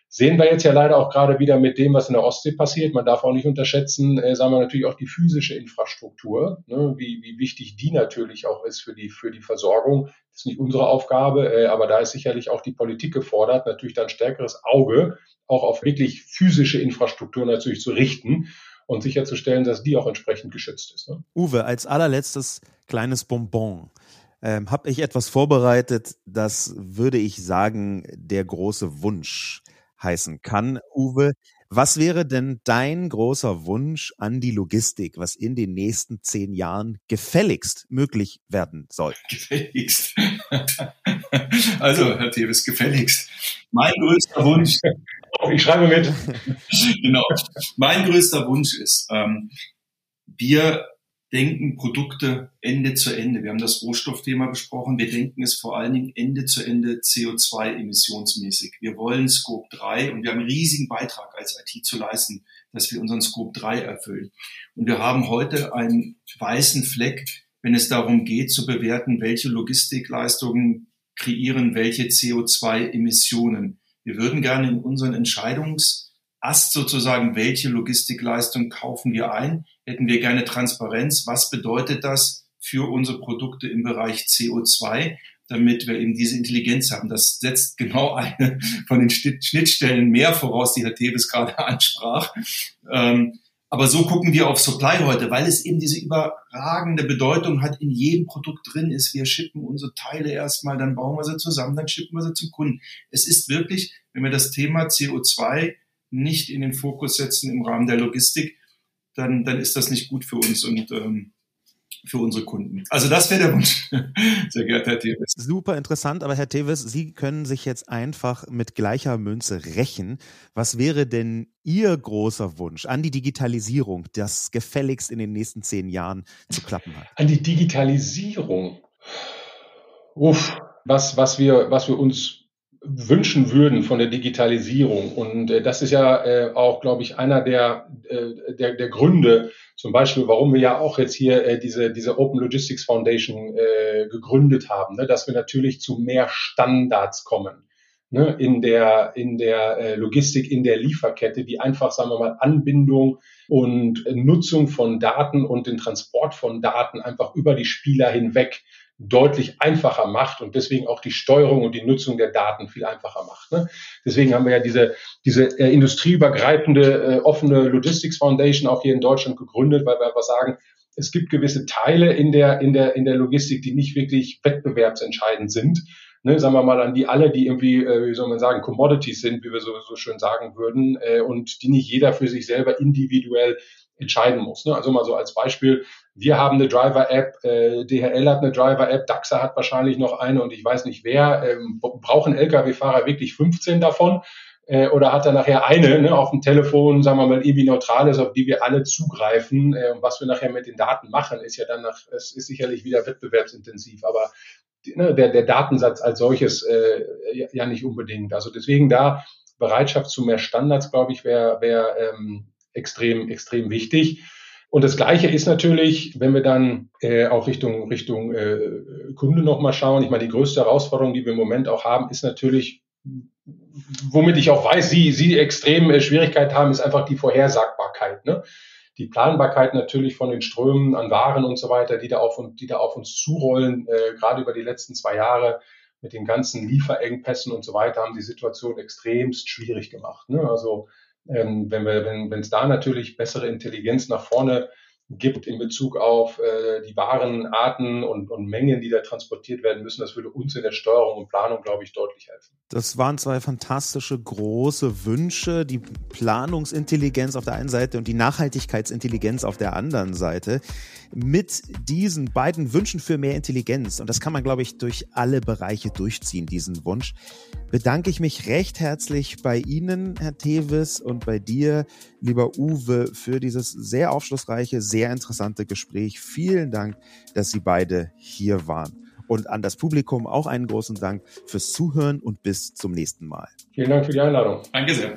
sehen wir jetzt ja leider auch gerade wieder mit dem, was in der Ostsee passiert. Man darf auch nicht unterschätzen, äh, sagen wir natürlich auch die physische Infrastruktur, ne? wie, wie wichtig die natürlich auch ist für die, für die Versorgung. Das ist nicht unsere Aufgabe, äh, aber da ist sicherlich auch die Politik gefordert, natürlich dann stärkeres Auge auch auf wirklich physische Infrastruktur natürlich zu richten und sicherzustellen, dass die auch entsprechend geschützt ist. Ne? Uwe, als allerletztes kleines Bonbon. Ähm, habe ich etwas vorbereitet, das würde ich sagen, der große Wunsch heißen kann. Uwe, was wäre denn dein großer Wunsch an die Logistik, was in den nächsten zehn Jahren gefälligst möglich werden soll? Gefälligst. also, Herr Tevis, gefälligst. Mein größter Wunsch ich schreibe mit. genau. Mein größter Wunsch ist, ähm, wir denken Produkte Ende zu Ende. Wir haben das Rohstoffthema besprochen. Wir denken es vor allen Dingen Ende zu Ende CO2-emissionsmäßig. Wir wollen Scope 3 und wir haben einen riesigen Beitrag als IT zu leisten, dass wir unseren Scope 3 erfüllen. Und wir haben heute einen weißen Fleck, wenn es darum geht zu bewerten, welche Logistikleistungen kreieren welche CO2-Emissionen. Wir würden gerne in unseren Entscheidungsast sozusagen, welche Logistikleistung kaufen wir ein, hätten wir gerne Transparenz. Was bedeutet das für unsere Produkte im Bereich CO2? damit wir eben diese Intelligenz haben. Das setzt genau eine von den Schnittstellen mehr voraus, die Herr Teves gerade ansprach. Ähm, aber so gucken wir auf Supply heute, weil es eben diese überragende Bedeutung hat, in jedem Produkt drin ist. Wir schippen unsere Teile erstmal, dann bauen wir sie zusammen, dann schippen wir sie zum Kunden. Es ist wirklich, wenn wir das Thema CO2 nicht in den Fokus setzen im Rahmen der Logistik, dann, dann ist das nicht gut für uns. Und ähm, für unsere Kunden. Also das wäre der Wunsch, sehr geehrter Herr Tevis. Super interessant, aber Herr Tevis, Sie können sich jetzt einfach mit gleicher Münze rächen. Was wäre denn Ihr großer Wunsch an die Digitalisierung, das gefälligst in den nächsten zehn Jahren zu klappen hat? An die Digitalisierung. Uff, was, was wir, was wir uns wünschen würden von der Digitalisierung. Und äh, das ist ja äh, auch, glaube ich, einer der, äh, der, der Gründe, zum Beispiel, warum wir ja auch jetzt hier äh, diese, diese Open Logistics Foundation äh, gegründet haben, ne? dass wir natürlich zu mehr Standards kommen ne? in der, in der äh, Logistik, in der Lieferkette, die einfach, sagen wir mal, Anbindung und Nutzung von Daten und den Transport von Daten einfach über die Spieler hinweg deutlich einfacher macht und deswegen auch die Steuerung und die Nutzung der Daten viel einfacher macht. Ne? Deswegen haben wir ja diese, diese äh, industrieübergreifende äh, offene Logistics Foundation auch hier in Deutschland gegründet, weil wir einfach sagen, es gibt gewisse Teile in der, in der, in der Logistik, die nicht wirklich wettbewerbsentscheidend sind. Ne, sagen wir mal an die alle, die irgendwie, äh, wie soll man sagen, Commodities sind, wie wir so, so schön sagen würden, äh, und die nicht jeder für sich selber individuell entscheiden muss. Ne? Also mal so als Beispiel, wir haben eine Driver-App, äh, DHL hat eine Driver-App, DAXA hat wahrscheinlich noch eine und ich weiß nicht wer. Ähm, brauchen Lkw-Fahrer wirklich 15 davon? Äh, oder hat er nachher eine ne, auf dem Telefon, sagen wir mal, irgendwie neutrales, auf die wir alle zugreifen? Äh, was wir nachher mit den Daten machen, ist ja dann nach, es ist sicherlich wieder wettbewerbsintensiv, aber ne, der, der Datensatz als solches äh, ja, ja nicht unbedingt. Also deswegen da Bereitschaft zu mehr Standards, glaube ich, wäre wär, ähm, extrem, extrem wichtig. Und das Gleiche ist natürlich, wenn wir dann äh, auch Richtung, Richtung äh, Kunde nochmal schauen. Ich meine, die größte Herausforderung, die wir im Moment auch haben, ist natürlich, womit ich auch weiß, Sie, Sie extrem äh, Schwierigkeit haben, ist einfach die Vorhersagbarkeit. Ne? Die Planbarkeit natürlich von den Strömen an Waren und so weiter, die da auf, die da auf uns zurollen, äh, gerade über die letzten zwei Jahre mit den ganzen Lieferengpässen und so weiter, haben die Situation extremst schwierig gemacht. Ne? Also ähm, wenn wir, wenn es da natürlich bessere Intelligenz nach vorne gibt in Bezug auf äh, die Warenarten und, und Mengen, die da transportiert werden müssen. Das würde uns in der Steuerung und Planung, glaube ich, deutlich helfen. Das waren zwei fantastische große Wünsche, die Planungsintelligenz auf der einen Seite und die Nachhaltigkeitsintelligenz auf der anderen Seite. Mit diesen beiden Wünschen für mehr Intelligenz, und das kann man, glaube ich, durch alle Bereiche durchziehen, diesen Wunsch, bedanke ich mich recht herzlich bei Ihnen, Herr Tevis, und bei dir, lieber Uwe, für dieses sehr aufschlussreiche, sehr interessante Gespräch. Vielen Dank, dass Sie beide hier waren. Und an das Publikum auch einen großen Dank fürs Zuhören und bis zum nächsten Mal. Vielen Dank für die Einladung. Danke sehr.